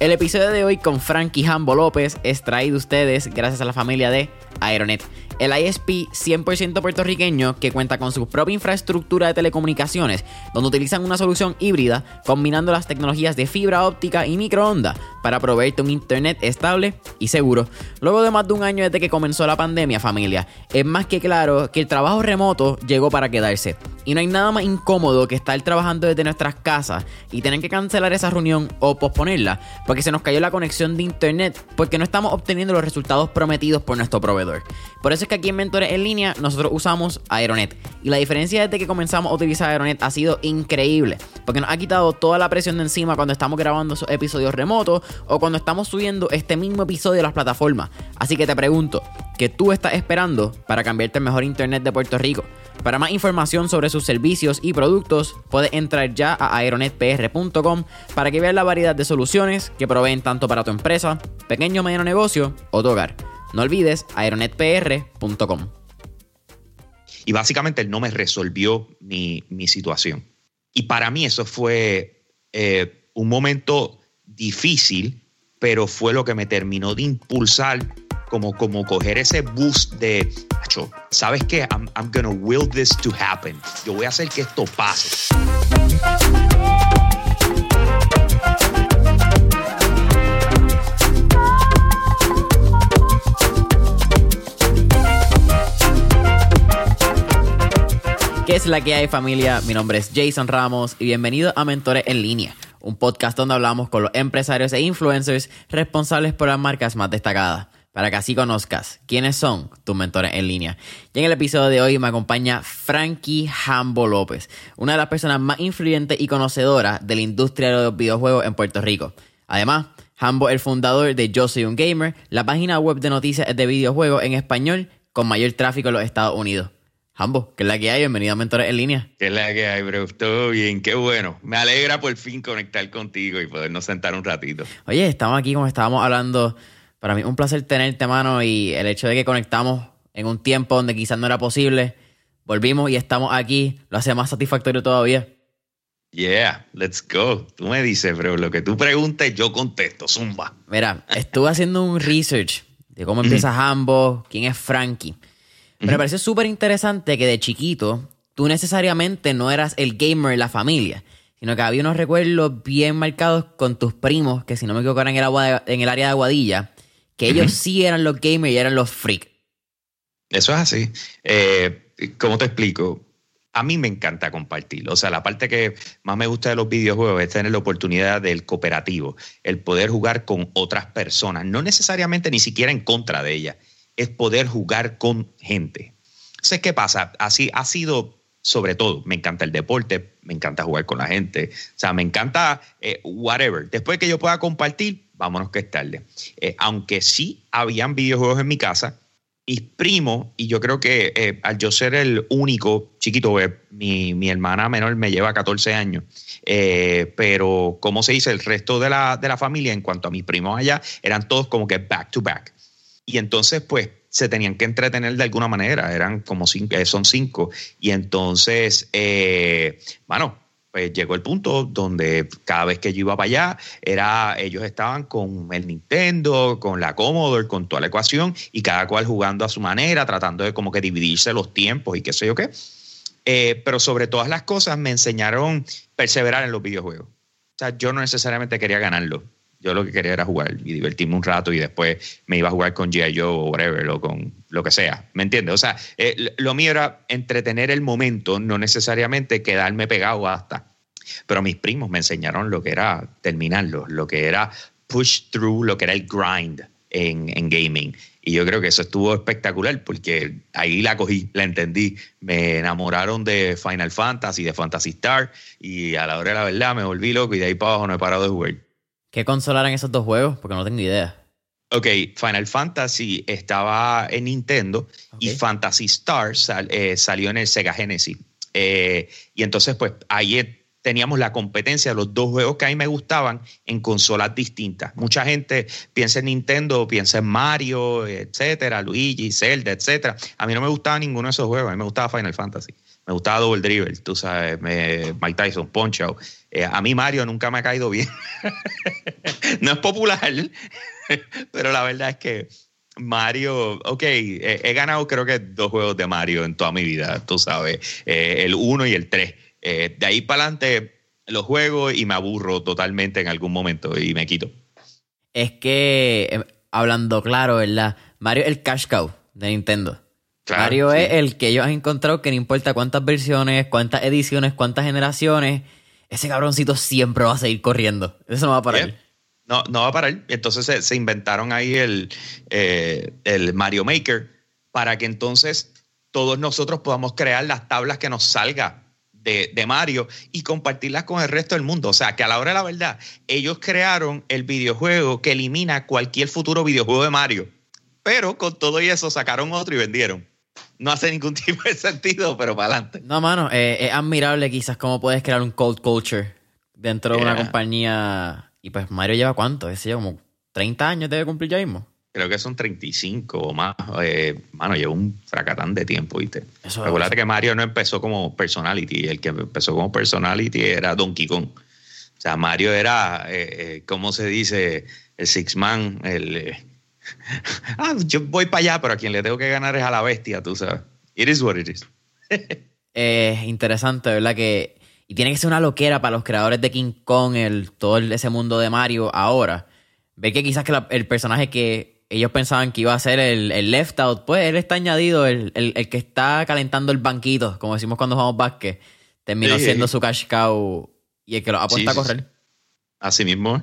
El episodio de hoy con Frankie Hambo López es traído a ustedes gracias a la familia de Aeronet, el ISP 100% puertorriqueño que cuenta con su propia infraestructura de telecomunicaciones, donde utilizan una solución híbrida combinando las tecnologías de fibra óptica y microondas para proveerte un internet estable y seguro. Luego de más de un año desde que comenzó la pandemia, familia, es más que claro que el trabajo remoto llegó para quedarse. Y no hay nada más incómodo que estar trabajando desde nuestras casas y tener que cancelar esa reunión o posponerla porque se nos cayó la conexión de internet porque no estamos obteniendo los resultados prometidos por nuestro proveedor. Por eso es que aquí en Mentores en línea nosotros usamos Aeronet. Y la diferencia desde que comenzamos a utilizar Aeronet ha sido increíble porque nos ha quitado toda la presión de encima cuando estamos grabando esos episodios remotos o cuando estamos subiendo este mismo episodio a las plataformas. Así que te pregunto, ¿qué tú estás esperando para cambiarte el mejor internet de Puerto Rico? Para más información sobre sus servicios y productos, puedes entrar ya a aeronetpr.com para que veas la variedad de soluciones que proveen tanto para tu empresa, pequeño o mediano negocio o tu hogar. No olvides aeronetpr.com. Y básicamente él no me resolvió mi, situación. Y para mí eso fue eh, un momento difícil, pero fue lo que me terminó de impulsar como, como coger ese boost de, ¿sabes qué? I'm, I'm gonna will this to happen. Yo voy a hacer que esto pase. Es la que hay familia? Mi nombre es Jason Ramos y bienvenido a Mentores en línea, un podcast donde hablamos con los empresarios e influencers responsables por las marcas más destacadas para que así conozcas quiénes son tus mentores en línea. Y en el episodio de hoy me acompaña Frankie Hambo López, una de las personas más influyentes y conocedoras de la industria de los videojuegos en Puerto Rico. Además, Hambo es el fundador de Yo Soy un Gamer, la página web de noticias de videojuegos en español con mayor tráfico en los Estados Unidos. Hambo, ¿qué es la que hay? Bienvenido a Mentores en Línea. ¿Qué es la que hay, bro? Todo bien, qué bueno. Me alegra por fin conectar contigo y podernos sentar un ratito. Oye, estamos aquí como estábamos hablando para mí es un placer tenerte, mano, y el hecho de que conectamos en un tiempo donde quizás no era posible, volvimos y estamos aquí, lo hace más satisfactorio todavía. Yeah, let's go. Tú me dices, bro, lo que tú preguntes, yo contesto, zumba. Mira, estuve haciendo un research de cómo empieza Hambo, quién es Frankie. Pero me pareció súper interesante que de chiquito tú necesariamente no eras el gamer de la familia, sino que había unos recuerdos bien marcados con tus primos, que si no me equivoco eran en el, en el área de Aguadilla, que ellos sí eran los gamers y eran los freaks. Eso es así. Eh, ¿Cómo te explico? A mí me encanta compartir. O sea, la parte que más me gusta de los videojuegos es tener la oportunidad del cooperativo, el poder jugar con otras personas, no necesariamente ni siquiera en contra de ellas, es poder jugar con gente. Entonces, ¿qué pasa? Así ha sido sobre todo, me encanta el deporte, me encanta jugar con la gente, o sea, me encanta eh, whatever. Después que yo pueda compartir, vámonos que es tarde. Eh, aunque sí habían videojuegos en mi casa, mis primos, y yo creo que eh, al yo ser el único chiquito, mi, mi, hermana menor me lleva 14 años, pero como se dice, el resto de la, de la familia en cuanto a mis primos allá, eran todos como que back to back. Y entonces, pues, se tenían que entretener de alguna manera, eran como cinco, eh, son cinco. Y entonces, eh, bueno, pues llegó el punto donde cada vez que yo iba para allá, era, ellos estaban con el Nintendo, con la Commodore, con toda la ecuación, y cada cual jugando a su manera, tratando de como que dividirse los tiempos y qué sé yo qué. Eh, pero sobre todas las cosas me enseñaron perseverar en los videojuegos. O sea, yo no necesariamente quería ganarlo yo lo que quería era jugar y divertirme un rato y después me iba a jugar con G.I. Joe o whatever, o con lo que sea. ¿Me entiendes? O sea, eh, lo mío era entretener el momento, no necesariamente quedarme pegado hasta. Pero mis primos me enseñaron lo que era terminarlo, lo que era push through, lo que era el grind en, en gaming. Y yo creo que eso estuvo espectacular porque ahí la cogí, la entendí. Me enamoraron de Final Fantasy, de Fantasy Star y a la hora de la verdad me volví loco y de ahí para abajo no he parado de jugar. ¿Qué consola eran esos dos juegos? Porque no tengo idea. Ok, Final Fantasy estaba en Nintendo y Fantasy Star eh, salió en el Sega Genesis. Eh, y entonces, pues ahí teníamos la competencia de los dos juegos que a mí me gustaban en consolas distintas. Mucha gente piensa en Nintendo, piensa en Mario, etcétera, Luigi, Zelda, etcétera. A mí no me gustaba ninguno de esos juegos, a mí me gustaba Final Fantasy. me gustaba Double Dribble, tú sabes, Mike Tyson, Punch Out. Eh, a mí Mario nunca me ha caído bien. no es popular, pero la verdad es que Mario, ok, he, ganado creo que dos juegos de Mario en toda mi vida, tú sabes, eh, el 1 y el 3. Eh, de ahí para adelante los juego y me aburro totalmente en algún momento y me quito. Es que, hablando claro, ¿verdad? Mario es el cash cow de Nintendo. Mario es el que ellos han encontrado que no importa cuántas versiones, cuántas ediciones, cuántas generaciones, ese cabroncito siempre va a seguir corriendo. Eso no va a parar. No, no va a parar. Entonces se, inventaron ahí el, eh, el Mario Maker para que entonces todos nosotros podamos crear las tablas que nos salga de, de, Mario y compartirlas con el resto del mundo. O sea, que a la hora de la verdad, ellos crearon el videojuego que elimina cualquier futuro videojuego de Mario. Pero con todo y eso sacaron otro y vendieron no hace ningún tipo de sentido, pero para adelante. No, mano, eh, es admirable quizás cómo puedes crear un cold culture dentro de una compañía. Y pues Mario lleva cuánto, ese lleva como 30 años debe cumplir ya mismo. Creo que son 35 o más. Eh, mano, lleva un fracatán de tiempo, ¿viste? Recuerda que Mario no empezó como personality. El que empezó como personality era Donkey Kong. O sea, Mario era, eh, ¿cómo se dice? El Six Man, el ah, yo voy para allá, pero a quien le tengo que ganar es a la bestia, tú sabes. It is what it is. Es interesante, ¿verdad? Que, y tiene que ser una loquera para los creadores de King Kong, el, todo ese mundo de Mario ahora. Ver que quizás que el personaje que ellos pensaban que iba a ser el, left out, pues él está añadido, el, que está calentando el banquito, como decimos cuando jugamos básquet, terminó siendo su cash cow y el que lo apunta a correr. Así mismo.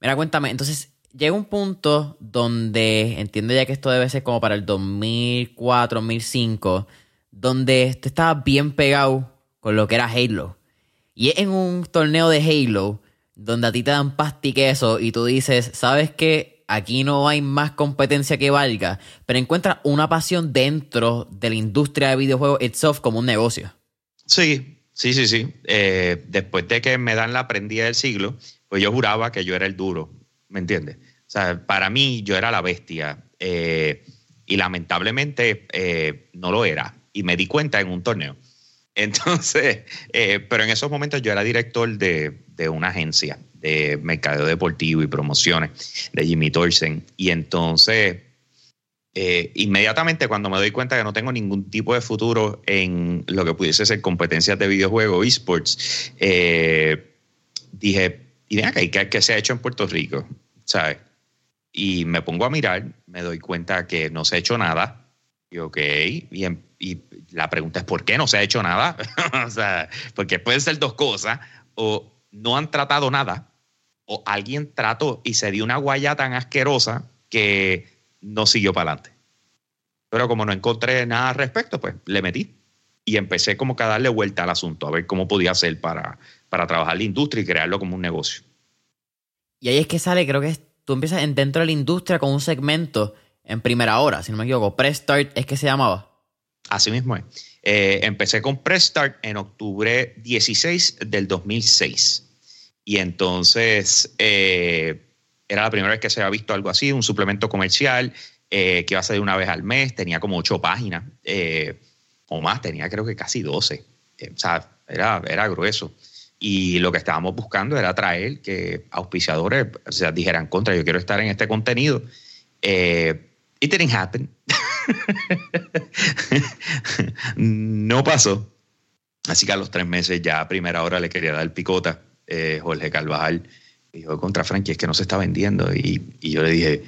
Mira, cuéntame, entonces, llega un punto donde entiendo ya que esto debe ser como para el 2004, 2005, donde tú estabas bien pegado con lo que era Halo. Y es en un torneo de Halo donde a ti te dan eso y tú dices, ¿sabes qué? Aquí no hay más competencia que valga, pero encuentras una pasión dentro de la industria de videojuegos itself como un negocio. Sí, sí, sí, sí. Eh, después de que me dan la prendida del siglo, pues yo juraba que yo era el duro ¿me entiendes? O sea, para mí yo era la bestia eh, y lamentablemente eh, no lo era y me di cuenta en un torneo. Entonces, eh, pero en esos momentos yo era director de, una agencia de mercadeo deportivo y promociones de Jimmy Torsen y entonces inmediatamente cuando me doy cuenta que no tengo ningún tipo de futuro en lo que pudiese ser competencias de videojuegos, esports, dije, y acá, ¿qué, ¿qué, se ha hecho en Puerto Rico? ¿Sabes? Y me pongo a mirar, me doy cuenta que no se ha hecho nada. Y ok, y, y la pregunta es ¿por qué no se ha hecho nada? o porque pueden ser dos cosas, o no han tratado nada, o alguien trató y se dio una guaya tan asquerosa que no siguió para adelante. Pero como no encontré nada al respecto, pues le metí y empecé como que a darle vuelta al asunto, a ver cómo podía hacer para, para trabajar la industria y crearlo como un negocio. Y ahí es que sale, creo que tú empiezas dentro de la industria con un segmento en primera hora, si no me equivoco. Prestart es que se llamaba. Así mismo es. Eh, empecé con Prestart en octubre 16 del 2006. Y entonces eh, era la primera vez que se había visto algo así, un suplemento comercial eh, que iba a salir una vez al mes, tenía como ocho páginas o más, tenía creo que casi 12. o sea, era, era grueso. Y lo que estábamos buscando era traer que auspiciadores o sea, dijeran contra, yo quiero estar en este contenido. Eh, it didn't happen. no pasó. Así que a los tres meses ya a primera hora le quería dar picota. Eh, Jorge Carvajal dijo contra Frankie es que no se está vendiendo. Y, y, yo le dije,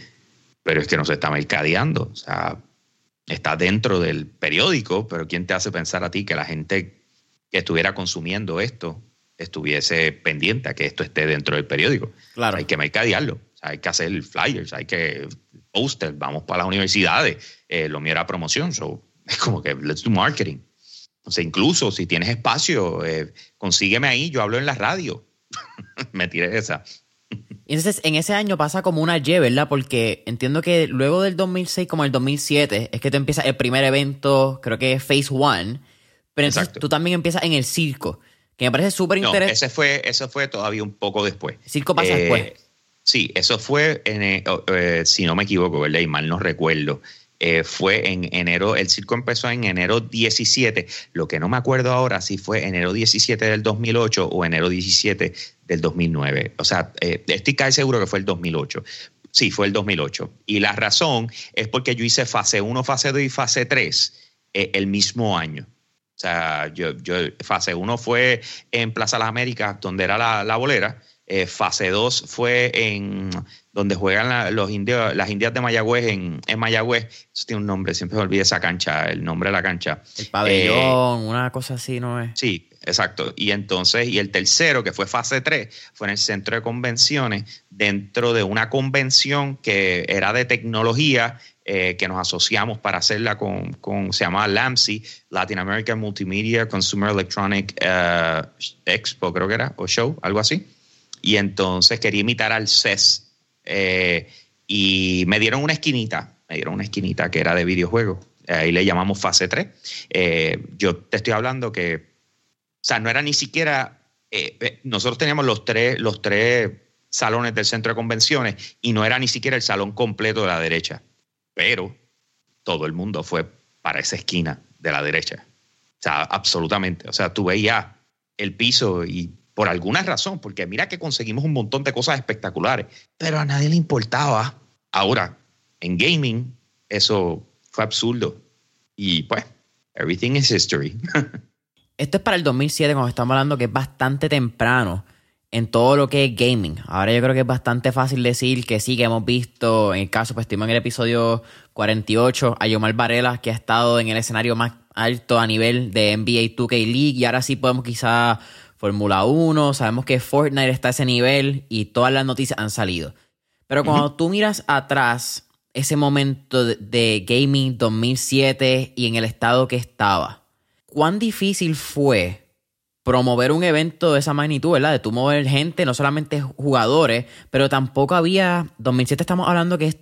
pero es que no se está mercadeando. O sea, está dentro del periódico, pero ¿quién te hace pensar a ti que la gente que estuviera consumiendo esto estuviese pendiente a que esto esté dentro del periódico. Claro. hay que mercadearlo, hay que hacer flyers, hay que poster, vamos para las universidades. Eh, lo mío era promoción, so, es como que let's do marketing. O sea, incluso si tienes espacio, eh, consígueme ahí, yo hablo en la radio. Me tiré esa. Y entonces, en ese año pasa como una Y, ¿verdad? Porque entiendo que luego del 2006, como el 2007, es que tú empiezas el primer evento, creo que es Phase One, pero entonces tú también empiezas en el circo que me parece súper interesante. ese fue, eso fue todavía un poco después. Circo pasa eh, después. Sí, eso fue, en, eh, oh, eh, si no me equivoco, ¿verdad? Y mal no recuerdo. eh, fue en enero, el circo empezó en enero 17, lo que no me acuerdo ahora si fue enero 17 del 2008 o enero 17 del 2009. O sea, eh, estoy casi seguro que fue el 2008. Sí, fue el 2008. Y la razón es porque yo hice fase 1, fase 2 y fase 3 eh, el mismo año. O sea, yo, yo fase 1 fue en Plaza Las Américas, donde era la, la bolera. Eh, fase 2 fue en donde juegan los indios, las indias de Mayagüez en, en, Mayagüez. Eso tiene un nombre, siempre me olvidé esa cancha, el nombre de la cancha. El pabellón, eh, una cosa así, ¿no es? Sí, exacto. Y entonces, y el tercero, que fue fase 3, fue en el centro de convenciones, dentro de una convención que era de tecnología eh, que nos asociamos para hacerla con, con se llama LAMSI, Latin American Multimedia Consumer Electronic uh, Expo, creo que era, o show, algo así. Y entonces quería imitar al CES eh, y me dieron una esquinita, me dieron una esquinita que era de videojuegos. Ahí le llamamos fase 3. Eh, yo te estoy hablando que, o sea, no era ni siquiera, nosotros teníamos los tres, los tres salones del centro de convenciones y no era ni siquiera el salón completo de la derecha pero todo el mundo fue para esa esquina de la derecha. O sea, absolutamente. O sea, tú veías el piso y por alguna razón, porque mira que conseguimos un montón de cosas espectaculares, pero a nadie le importaba. Ahora, en gaming, eso fue absurdo. Y pues, everything is history. Esto es para el 2007, cuando estamos hablando que es bastante temprano en todo lo que es gaming. Ahora yo creo que es bastante fácil decir que sí, que hemos visto, en el caso, pues estuvimos en el episodio 48, a Yomar Varela, que ha estado en el escenario más alto a nivel de NBA 2K League, y ahora sí podemos quizá Fórmula 1, sabemos que Fortnite está a ese nivel y todas las noticias han salido. Pero cuando tú miras atrás, ese momento de, de gaming 2007 y en el estado que estaba, ¿cuán difícil fue promover un evento de esa magnitud, ¿verdad? De tú mover gente, no solamente jugadores, pero tampoco había. 2007 estamos hablando que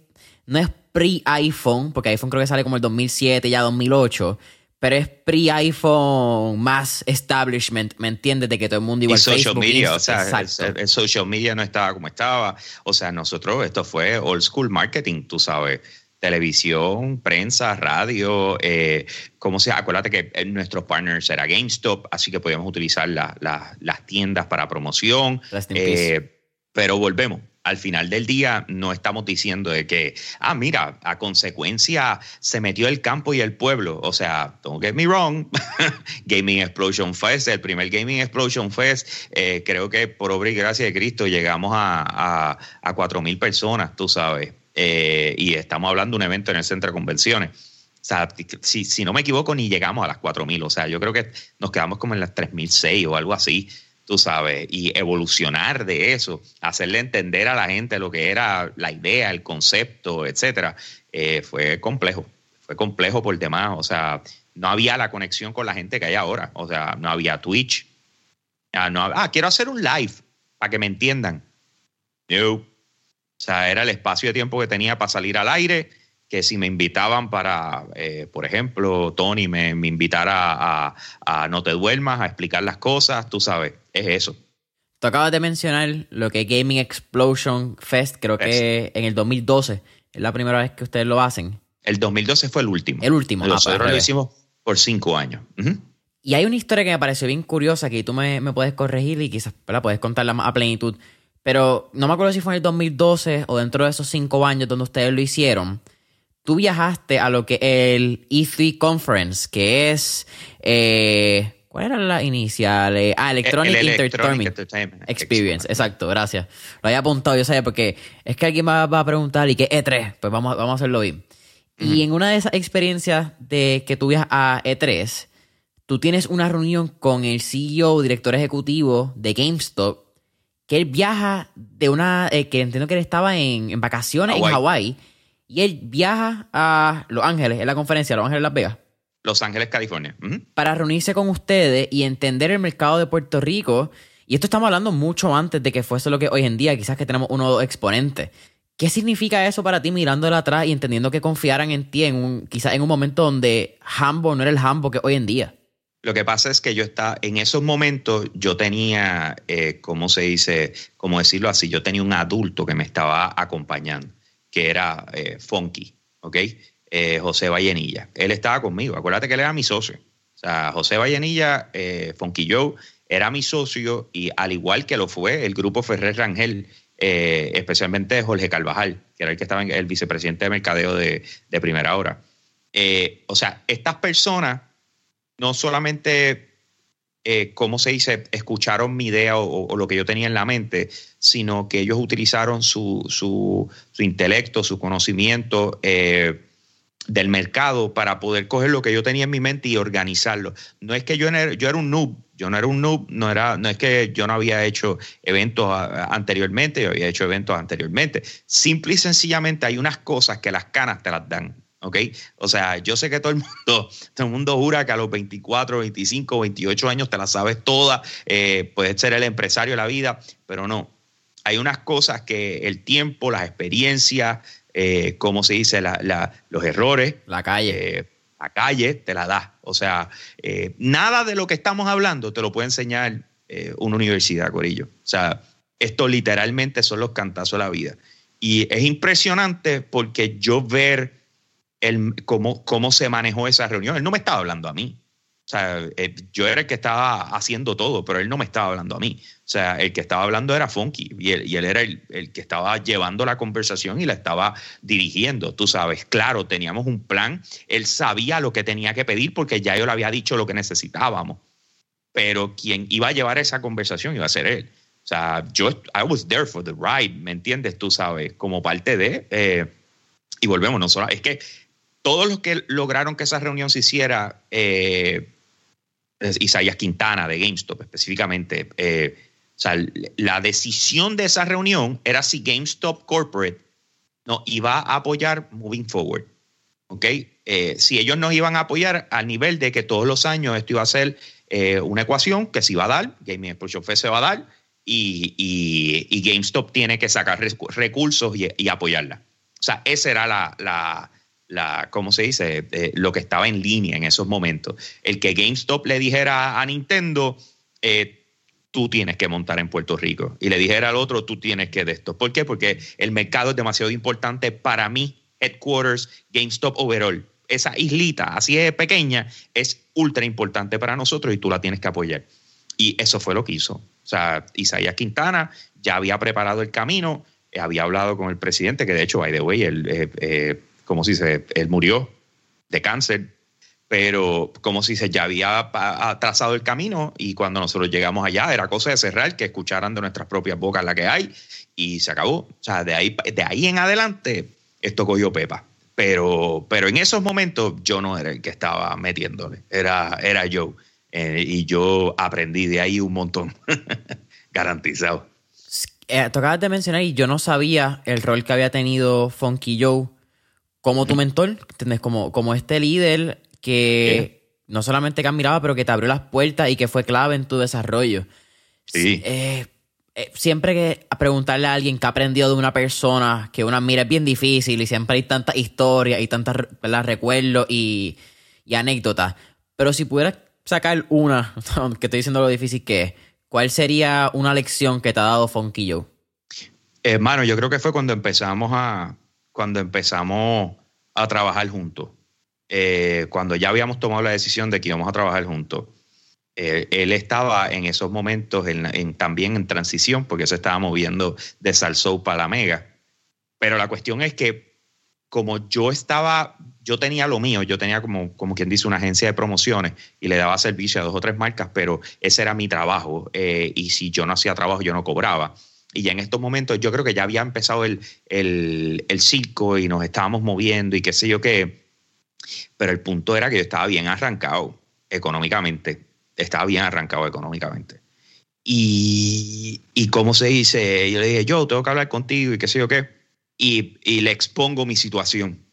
no es pre-iPhone, porque iPhone creo que sale como el 2007, ya 2008. Pero es pre-iPhone más establishment, ¿me entiendes? De que todo el mundo igual y social media, o sea, el, social media no estaba como estaba. O sea, nosotros, esto fue old school marketing, tú sabes televisión, prensa, radio, eh, como sea, acuérdate que eh, nuestros partners era GameStop, así que podíamos utilizar las tiendas para promoción, eh, pero volvemos. Al final del día no estamos diciendo de que, ah, mira, a consecuencia se metió el campo y el pueblo. O sea, don't get me wrong, Gaming Explosion Fest, el primer Gaming Explosion Fest, eh, creo que por obra y gracia de Cristo llegamos a, a, a 4.000 personas, tú sabes. Eh, y estamos hablando de un evento en el centro de convenciones. O sea, si, si no me equivoco, ni llegamos a las 4.000. O sea, yo creo que nos quedamos como en las 3.006 o algo así, tú sabes, y evolucionar de eso, hacerle entender a la gente lo que era la idea, el concepto, etcétera, eh, fue complejo. Fue complejo por demás. O sea, no había la conexión con la gente que hay ahora. O sea, no había Twitch. Ah, no, ah quiero hacer un live para que me entiendan. No o sea, era el espacio de tiempo que tenía para salir al aire, que si me invitaban para, eh, por ejemplo, Tony me, invitara a, No te duermas, a explicar las cosas, tú sabes, es eso. Tú acabas de mencionar lo que es Gaming Explosion Fest, creo que en el 2012 es la primera vez que ustedes lo hacen. El 2012 fue el último. El último. Nosotros ah, pues, lo hicimos por cinco años. Y hay una historia que me pareció bien curiosa que tú me, puedes corregir y quizás la puedes contarla a plenitud. Pero no me acuerdo si fue en el 2012 o dentro de esos cinco años donde ustedes lo hicieron. Tú viajaste a lo que el E3 Conference, que es. Eh, ¿Cuál era la inicial? ah, Electronic, Entertainment, Experience. Exacto, gracias. Lo había apuntado, yo sabía, porque es que alguien va, a preguntar, ¿y qué E3? Pues vamos, vamos a hacerlo bien. Y en una de esas experiencias de que tú viajas a E3, tú tienes una reunión con el CEO, director ejecutivo de GameStop, que él viaja de una, eh, que entiendo que él estaba en, vacaciones en Hawái, y él viaja a Los Ángeles, en la conferencia, Los Ángeles Las Vegas. Los Ángeles, California. Para reunirse con ustedes y entender el mercado de Puerto Rico. Y esto estamos hablando mucho antes de que fuese lo que hoy en día, quizás que tenemos uno o dos exponentes. ¿Qué significa eso para ti mirándolo atrás y entendiendo que confiaran en ti en un, quizás en un momento donde Hambo no era el Hambo que hoy en día? Lo que pasa es que yo estaba, en esos momentos yo tenía, eh, ¿cómo se dice? ¿Cómo decirlo así? Yo tenía un adulto que me estaba acompañando, que era eh, Funky, ¿ok? eh, José Vallenilla. Él estaba conmigo. Acuérdate que él era mi socio. O sea, José Vallenilla, eh, Funky Joe, era mi socio y al igual que lo fue el grupo Ferrer Rangel, especialmente Jorge Carvajal, que era el que estaba en el vicepresidente de mercadeo de, primera hora. O sea, estas personas no solamente, ¿cómo se dice?, escucharon mi idea o, lo que yo tenía en la mente, sino que ellos utilizaron su, su, intelecto, su conocimiento del mercado para poder coger lo que yo tenía en mi mente y organizarlo. No es que yo era, yo era un noob, yo no era un noob, no, era, no es que yo no había hecho eventos anteriormente, yo había hecho eventos anteriormente. Simple y sencillamente hay unas cosas que las canas te las dan. ¿Ok? O sea, yo sé que todo el mundo, todo el mundo jura que a los 24, 25, 28 años te las sabes todas, eh, puedes ser el empresario de la vida, pero no. Hay unas cosas que el tiempo, las experiencias, eh, ¿cómo se dice? los errores. La calle. Eh, la calle te la da. O sea, eh, nada de lo que estamos hablando te lo puede enseñar una universidad, Corillo. O sea, esto literalmente son los cantazos de la vida. Y es impresionante porque yo ver el, cómo, cómo se manejó esa reunión, él no me estaba hablando a mí. O sea, eh, yo era el que estaba haciendo todo, pero él no me estaba hablando a mí. O sea, el que estaba hablando era Funky y él, era el, que estaba llevando la conversación y la estaba dirigiendo. Tú sabes, claro, teníamos un plan. Él sabía lo que tenía que pedir porque ya yo le había dicho lo que necesitábamos. Pero quien iba a llevar esa conversación iba a ser él. O sea, yo, I was there for the ride, ¿me entiendes? Tú sabes, como parte de. Eh, y volvemos, no solo. Es que todos los que lograron que esa reunión se hiciera. Eh, Isaías Quintana de GameStop específicamente. Eh, o sea, la decisión de esa reunión era si GameStop Corporate no iba a apoyar Moving Forward. ¿Ok? Eh, si ellos nos iban a apoyar al nivel de que todos los años esto iba a ser eh, una ecuación que se iba a dar, Gaming Explosion Fest se va a dar y, GameStop tiene que sacar recursos y, apoyarla. O sea, esa era la, ¿cómo se dice? Eh, lo que estaba en línea en esos momentos. El que GameStop le dijera a Nintendo, eh, tú tienes que montar en Puerto Rico. Y le dijera al otro, tú tienes que de esto. ¿Por qué? Porque el mercado es demasiado importante para mí, headquarters, GameStop overall. Esa islita, así es pequeña, es ultra importante para nosotros y tú la tienes que apoyar. Y eso fue lo que hizo. O sea, Isaías Quintana ya había preparado el camino, había hablado con el presidente, que de hecho, by the way, eh, como si se, él murió de cáncer, pero como si se ya había trazado el camino y cuando nosotros llegamos allá era cosa de cerrar, que escucharan de nuestras propias bocas la que hay y se acabó. O sea, de ahí, de ahí en adelante esto cogió Pepa. Pero, pero en esos momentos yo no era el que estaba metiéndole, era, era yo. Eh, y yo aprendí de ahí un montón, garantizado. Eh, tocabas de mencionar y yo no sabía el rol que había tenido Funky Joe como tu mentor, ¿entendés? Como, como este líder que no solamente que admiraba, pero que te abrió las puertas y que fue clave en tu desarrollo. Sí. Eh, eh, siempre que preguntarle a alguien que ha aprendido de una persona que una mira es bien difícil y siempre hay tantas historias y tantas recuerdos y, anécdotas. Pero si pudieras sacar una, que estoy diciendo lo difícil que es, ¿cuál sería una lección que te ha dado Funky Joe? Hermano, yo creo que fue cuando empezamos a, cuando empezamos a trabajar juntos. Eh, cuando ya habíamos tomado la decisión de que íbamos a trabajar juntos. Eh, él estaba en esos momentos en, también en transición, porque se estaba moviendo de Salsou para la Mega. Pero la cuestión es que como yo estaba, yo tenía lo mío, yo tenía como, como quien dice una agencia de promociones y le daba servicio a dos o tres marcas, pero ese era mi trabajo. Eh, y si yo no hacía trabajo, yo no cobraba. Y ya en estos momentos yo creo que ya había empezado el, el, circo y nos estábamos moviendo y qué sé yo qué. Pero el punto era que yo estaba bien arrancado económicamente. Estaba bien arrancado económicamente. Y, y como se dice, yo le dije, yo tengo que hablar contigo y qué sé yo qué. Y, y le expongo mi situación.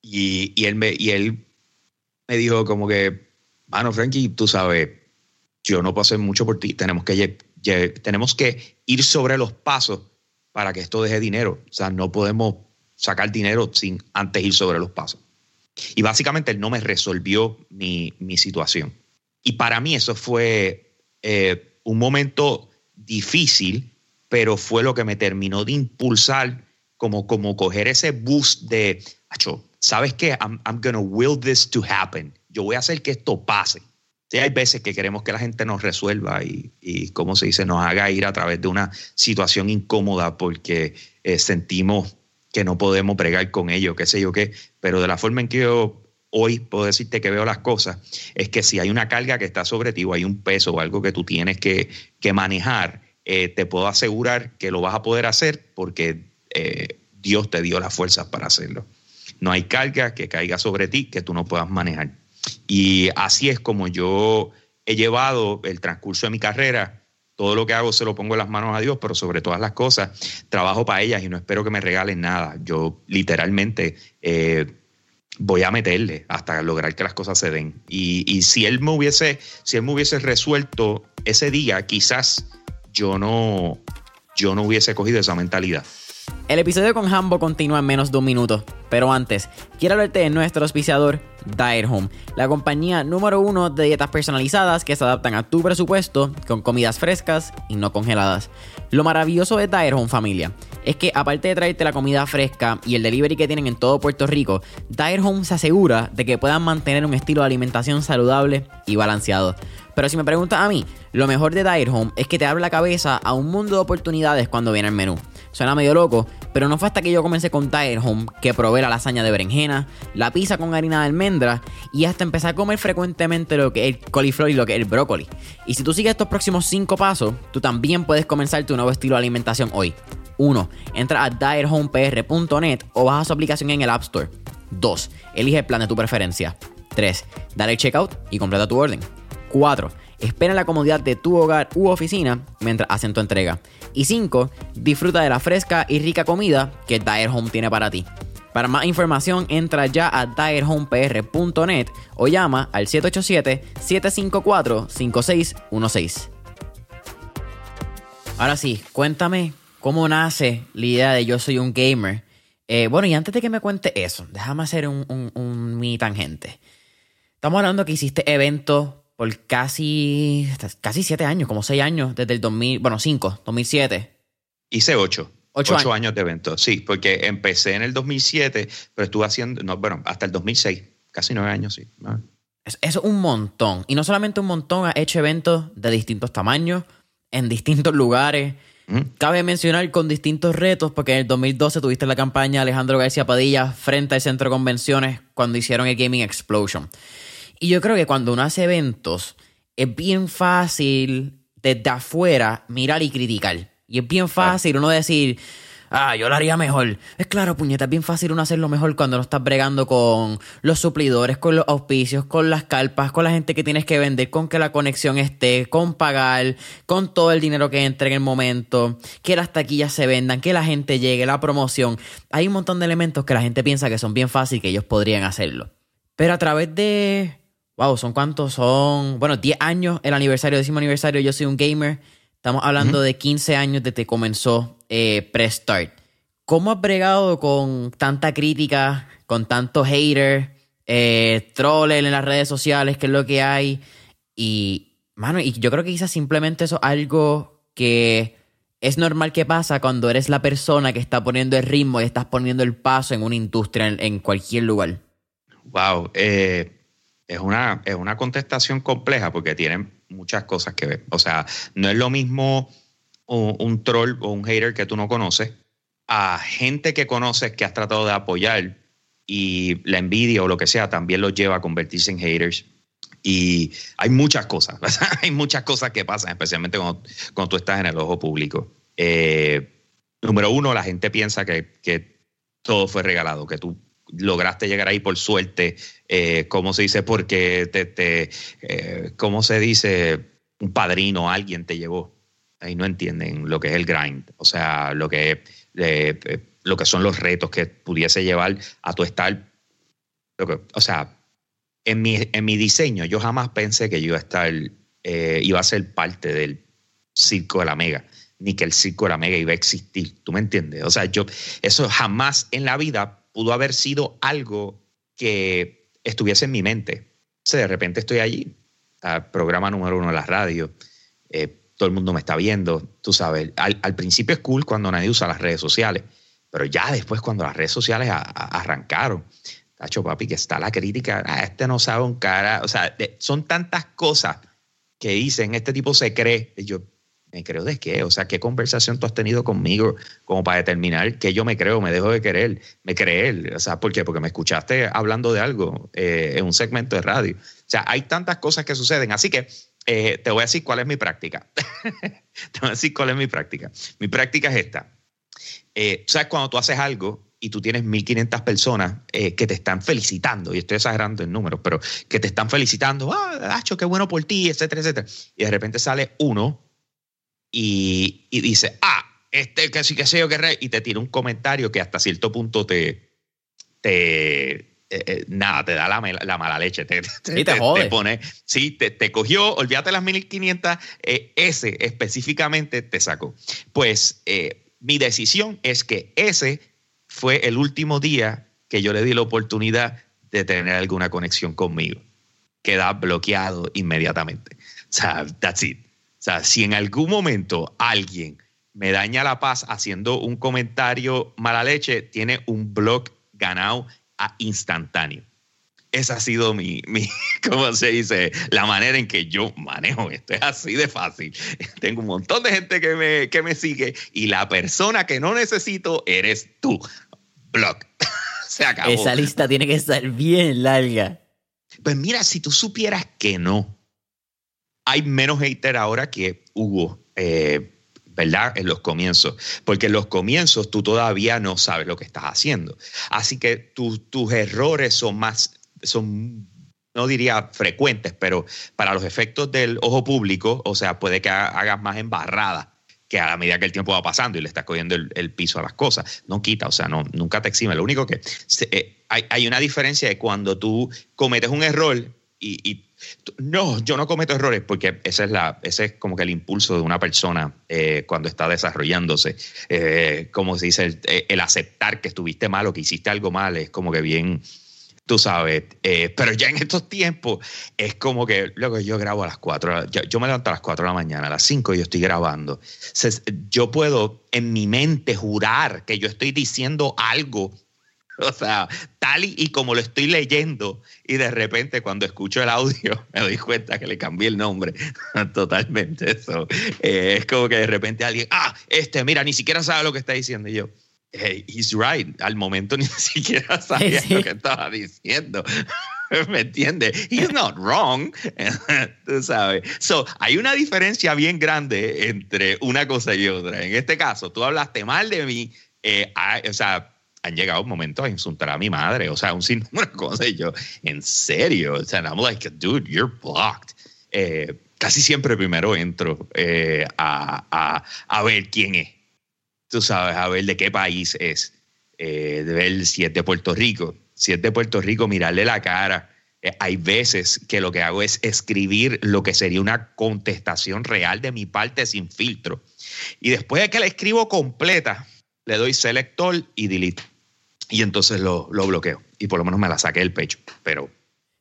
Y, y, él me, y él me dijo como que, mano, Frankie, tú sabes, yo no puedo hacer mucho por ti, tenemos que tenemos que ir sobre los pasos para que esto deje dinero. O sea, no podemos sacar dinero sin antes ir sobre los pasos. Y básicamente él no me resolvió mi, situación. Y para mí eso fue eh, un momento difícil, pero fue lo que me terminó de impulsar como, como coger ese boost de, ¿sabes qué? I'm, I'm gonna will this to happen. Yo voy a hacer que esto pase. Hay veces que queremos que la gente nos resuelva y, como se dice, nos haga ir a través de una situación incómoda porque eh, sentimos que no podemos bregar con ello, qué sé yo qué. Pero de la forma en que yo hoy puedo decirte que veo las cosas, es que si hay una carga que está sobre ti o hay un peso o algo que tú tienes que, que manejar, eh, te puedo asegurar que lo vas a poder hacer porque eh, Dios te dio las fuerzas para hacerlo. No hay carga que caiga sobre ti que tú no puedas manejar. Y así es como yo he llevado el transcurso de mi carrera. Todo lo que hago se lo pongo en las manos a Dios, pero sobre todas las cosas trabajo para ellas y no espero que me regalen nada. Yo literalmente eh, voy a meterle hasta lograr que las cosas se den. Y, y, si él me hubiese, si él me hubiese resuelto ese día, quizás yo no, yo no hubiese cogido esa mentalidad. El episodio con Hambo continúa en menos de un minuto, pero antes, quiero hablarte de nuestro auspiciador, Diet Home, la compañía número uno de dietas personalizadas que se adaptan a tu presupuesto con comidas frescas y no congeladas. Lo maravilloso de Diet Home, familia, es que aparte de traerte la comida fresca y el delivery que tienen en todo Puerto Rico, Diet Home se asegura de que puedan mantener un estilo de alimentación saludable y balanceado. Pero si me preguntas a mí, lo mejor de Diet Home es que te abre la cabeza a un mundo de oportunidades cuando viene el menú. Suena medio loco, pero no fue hasta que yo comencé con Diet Home que probé la lasaña de berenjena, la pizza con harina de almendra y hasta empecé a comer frecuentemente lo que es el coliflor y lo que es el brócoli. Y si tú sigues estos próximos 5 pasos, tú también puedes comenzar tu nuevo estilo de alimentación hoy. 1. Entra a diethomepr.net o baja su aplicación en el App Store. 2. Elige el plan de tu preferencia. 3. Dale checkout y completa tu orden. 4. Espera en la comodidad de tu hogar u oficina mientras hacen tu entrega. Y 5. Disfruta de la fresca y rica comida que Diet Home tiene para ti. Para más información entra ya a diethomepr.net o llama al 787-754-5616. Ahora sí, cuéntame cómo nace la idea de yo soy un gamer. Eh, bueno, y antes de que me cuente eso, déjame hacer un, un, un mini tangente. Estamos hablando que hiciste eventos por casi, casi siete años, como seis años, desde el 2000, bueno, cinco, 2007. Hice ocho. Ocho, ocho años. de eventos, sí, porque empecé en el 2007, pero estuve haciendo, no, bueno, hasta el 2006, casi nueve años, sí. Eso es un montón. Y no solamente un montón, has hecho eventos de distintos tamaños, en distintos lugares. ¿Mm? Cabe mencionar con distintos retos, porque en el 2012 tuviste la campaña Alejandro García Padilla frente al centro de convenciones cuando hicieron el Gaming Explosion. Y yo creo que cuando uno hace eventos, es bien fácil desde afuera mirar y criticar. Y es bien fácil uno decir, ah, yo lo haría mejor. Es claro, puñeta, es bien fácil uno hacerlo mejor cuando no estás bregando con los suplidores, con los auspicios, con las carpas, con la gente que tienes que vender, con que la conexión esté, con pagar, con todo el dinero que entre en el momento, que las taquillas se vendan, que la gente llegue, la promoción. Hay un montón de elementos que la gente piensa que son bien fáciles y que ellos podrían hacerlo. Pero a través de Wow, ¿son cuántos? Son, bueno, 10 años, el aniversario, décimo aniversario, yo soy un gamer. Estamos hablando de 15 años desde que comenzó eh, Prestart. ¿Cómo has bregado con tanta crítica, con tanto hater, eh, troller en las redes sociales, que es lo que hay? Y, mano, y yo creo que quizás simplemente eso es algo que es normal que pasa cuando eres la persona que está poniendo el ritmo y estás poniendo el paso en una industria, en, en cualquier lugar. Wow, eh, es una, es una contestación compleja porque tienen muchas cosas que ver. O sea, no es lo mismo un, troll o un hater que tú no conoces a gente que conoces que has tratado de apoyar y la envidia o lo que sea también los lleva a convertirse en haters. Y hay muchas cosas, hay muchas cosas que pasan, especialmente cuando, cuando tú estás en el ojo público. Eh, número uno, la gente piensa que, que todo fue regalado, que tú lograste llegar ahí por suerte, eh, ¿cómo se dice? Porque te, te eh, ¿cómo se dice? Un padrino, alguien te llevó. Ahí no entienden lo que es el grind, o sea, lo que, eh, lo que son los retos que pudiese llevar a tu estar. o sea, en mi, en mi diseño, yo jamás pensé que yo iba a estar, eh, iba a ser parte del circo de la mega ni que el circo de la mega iba a existir. ¿Tú me entiendes? O sea, yo, eso jamás en la vida pudo haber sido algo que estuviese en mi mente. O de repente estoy allí, programa número uno de la radio, eh, todo el mundo me está viendo, tú sabes. Al, al, principio es cool cuando nadie usa las redes sociales, pero ya después cuando las redes sociales arrancaron, Tacho, papi, que está la crítica, ah, este no sabe un cara, o sea, son tantas cosas que dicen, este tipo se cree, y yo, ¿me creo de qué? O sea, ¿qué conversación tú has tenido conmigo como para determinar que yo me creo, me dejo de querer, me creer? O sea, ¿por qué? Porque me escuchaste hablando de algo eh, en un segmento de radio. O sea, hay tantas cosas que suceden, así que eh, te voy a decir cuál es mi práctica. te voy a decir cuál es mi práctica. Mi práctica es esta. Eh, ¿Sabes cuando tú haces algo y tú tienes 1.500 personas eh, que te están felicitando, y estoy exagerando en números, pero que te están felicitando, ah, Nacho, qué bueno por ti, etcétera, etcétera. Y de repente sale uno y, dice, ah, este que sí que sé yo que y te tira un comentario que hasta cierto punto te, te eh, eh, nada, te da la, mala leche. Te, te, te, pone, sí, te, cogió, olvídate las 1500, ese específicamente te sacó. Pues mi decisión es que ese fue el último día que yo le di la oportunidad de tener alguna conexión conmigo. Queda bloqueado inmediatamente. O sea, that's it. O sea, si en algún momento alguien me daña la paz haciendo un comentario mala leche, tiene un blog ganado a instantáneo. Esa ha sido mi, mi, ¿cómo se dice? La manera en que yo manejo esto. Es así de fácil. Tengo un montón de gente que me, que me sigue y la persona que no necesito eres tú blog. Se acabó. Esa lista tiene que estar bien larga. Pues mira, si tú supieras que no, hay menos hater ahora que hubo, eh, ¿verdad? En los comienzos. Porque en los comienzos tú todavía no sabes lo que estás haciendo. Así que tus errores son más, son no diría frecuentes, pero para los efectos del ojo público, o sea, puede que hagas más embarrada que a medida que el tiempo va pasando y le estás cogiendo el, piso a las cosas, no quita, o sea, no, nunca te exime. Lo único que eh, hay, una diferencia de cuando tú cometes un error y, no, yo no cometo errores porque ese es, la, ese es como que el impulso de una persona eh, cuando está desarrollándose. Eh, como se dice, el, el, aceptar que estuviste mal o que hiciste algo mal es como que bien tú sabes. Eh, pero ya en estos tiempos es como que, luego yo grabo a las 4, yo, me levanto a las 4 de la mañana, a las 5 yo estoy grabando. yo puedo en mi mente jurar que yo estoy diciendo algo, o sea, tal y, como lo estoy leyendo, y de repente cuando escucho el audio me doy cuenta que le cambié el nombre totalmente. Eso eh, es como que de repente alguien, ah, este, mira, ni siquiera sabe lo que está diciendo y yo hey, he's right. Al momento ni siquiera sabía lo que estaba diciendo. ¿Me entiendes? He's not wrong. Tú sabes. So, hay una diferencia bien grande entre una cosa y otra. En este caso, tú hablaste mal de mí. Eh, o sea, han llegado momentos a insultar a mi madre. O sea, un sinnúmero de cosas. Y yo, en serio. O sea, I'm like, dude, you're blocked. Eh, casi siempre primero entro eh, a, a, a ver quién es tú sabes, a ver de qué país es, eh, de ver si es de Puerto Rico. Si es de Puerto Rico, mirarle la cara. Eh, hay veces que lo que hago es escribir lo que sería una contestación real de mi parte sin filtro. Y después de que la escribo completa, le doy selector y delete. Y entonces lo, bloqueo. Y por lo menos me la saqué del pecho. Pero.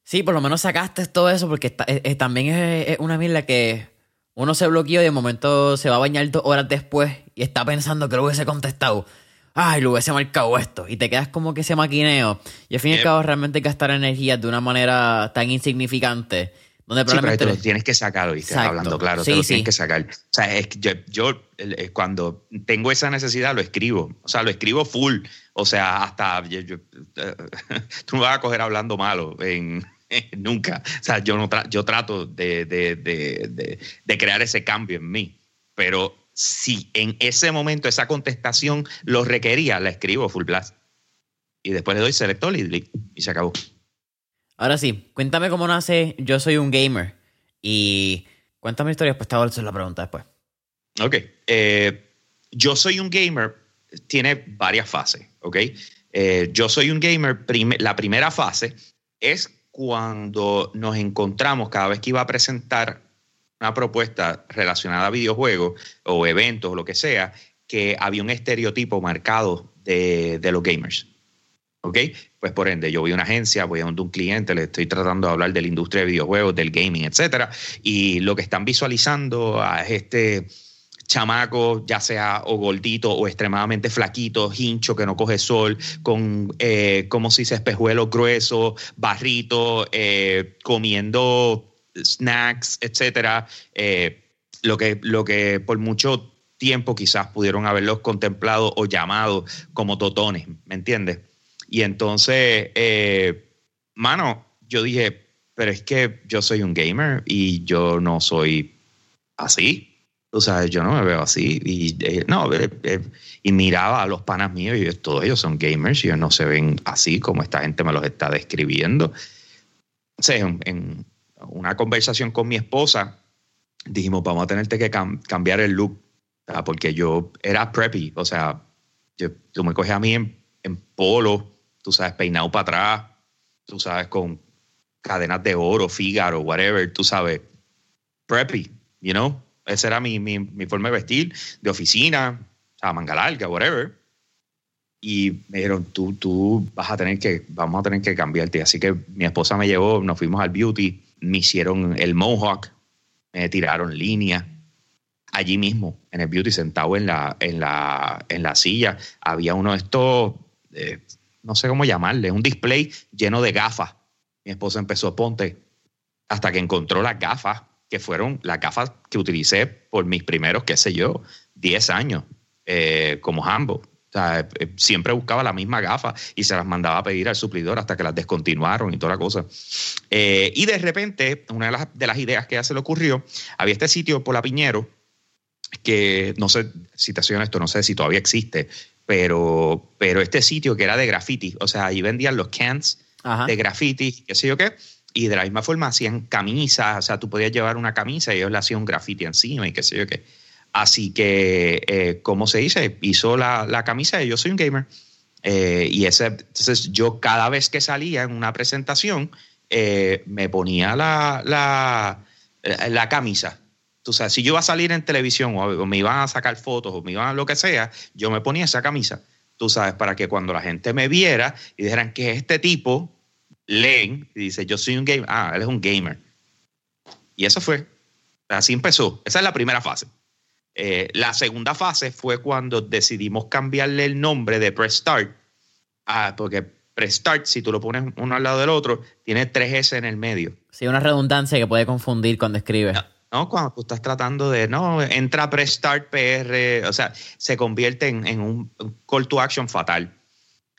Sí, por lo menos sacaste todo eso porque eh, también es, una mierda que uno se bloqueó y de momento se va a bañar dos horas después y está pensando que lo hubiese contestado. Ay, lo hubiese marcado esto. Y te quedas como que ese maquineo. Y al fin y al cabo realmente gastar energía de una manera tan insignificante. Donde probablemente... Sí, pero te lo tienes que sacar, ¿viste? Hablando claro, te lo tienes que sacar. O sea, es que yo, cuando tengo esa necesidad lo escribo. O sea, lo escribo full. O sea, hasta... tú me vas a coger hablando malo en nunca. O sea, yo, no yo trato de, de, crear ese cambio en mí, pero si en ese momento esa contestación lo requería, la escribo full blast. Y después le doy selector y, y se acabó. Ahora sí, cuéntame cómo nace Yo Soy un Gamer. Y cuéntame la historia, pues te voy a hacer la pregunta después. Ok. Eh, yo Soy un Gamer tiene varias fases, ¿ok? Eh, yo Soy un Gamer, la primera fase es cuando nos encontramos cada vez que iba a presentar una propuesta relacionada a videojuegos o eventos o lo que sea, que había un estereotipo marcado de, los gamers. ¿Ok? Pues por ende, yo voy a una agencia, voy a un cliente, le estoy tratando de hablar de la industria de videojuegos, del gaming, etcétera, y lo que están visualizando es este chamaco, ya sea o gordito o extremadamente flaquito, hincho, que no coge sol, con, eh, como si se espejuelos gruesos, barrito, eh, comiendo snacks, etcétera. Eh, lo, que, lo que por mucho tiempo quizás pudieron haberlos contemplado o llamado como totones, ¿me entiendes? Y entonces, mano, yo dije, pero es que yo soy un gamer y yo no soy así. O sea, yo no me veo así. Y, eh, no, eh, eh, y miraba a los panas míos y todos ellos son gamers y ellos no se ven así como esta gente me los está describiendo. O sea, en, una conversación con mi esposa, dijimos, vamos a tenerte que cambiar el look, porque yo era preppy, o sea, yo, tú me coges a mí en, en polo, tú sabes, peinado para atrás, tú sabes, con cadenas de oro, Figaro, whatever, tú sabes, preppy, you know? Esa era mi, mi, mi forma de vestir, de oficina, o sea, manga larga, whatever. Y me dijeron, tú, tú vas a tener que, vamos a tener que cambiarte. Así que mi esposa me llevó, nos fuimos al beauty, me hicieron el mohawk, me tiraron línea. Allí mismo, en el beauty, sentado en la, en la, en la silla, había uno de estos, eh, no sé cómo llamarle, un display lleno de gafas. Mi esposa empezó, ponte, hasta que encontró las gafas que fueron las gafas que utilicé por mis primeros, qué sé yo, 10 años eh, como Hambo. O sea, eh, siempre buscaba la misma gafa y se las mandaba a pedir al suplidor hasta que las descontinuaron y toda la cosa. Eh, y de repente, una de las, de las ideas que ya se le ocurrió, había este sitio por la Piñero, que no sé, si te soy honesto, no sé si todavía existe, pero, pero este sitio que era de graffiti, o sea, ahí vendían los cans de graffiti, qué sé yo qué, y de la misma forma hacían camisas, o sea, tú podías llevar una camisa y ellos le hacían un graffiti encima y qué sé yo qué. Así que, eh, como se dice, hizo la, la, camisa y yo soy un gamer. Eh, y ese, entonces yo cada vez que salía en una presentación, eh, me ponía la, la, la, camisa. Tú sabes, si yo iba a salir en televisión o, me iban a sacar fotos o me iban a lo que sea, yo me ponía esa camisa. Tú sabes, para que cuando la gente me viera y dijeran que este tipo leen y dice, yo soy un gamer. Ah, él es un gamer. Y eso fue. Así empezó. Esa es la primera fase. Eh, la segunda fase fue cuando decidimos cambiarle el nombre de Press Start. Ah, porque Press Start, si tú lo pones uno al lado del otro, tiene tres S en el medio. Sí, una redundancia que puede confundir cuando escribe. No, cuando tú estás tratando de, no, entra Press Start PR, o sea, se convierte en, en un call to action fatal.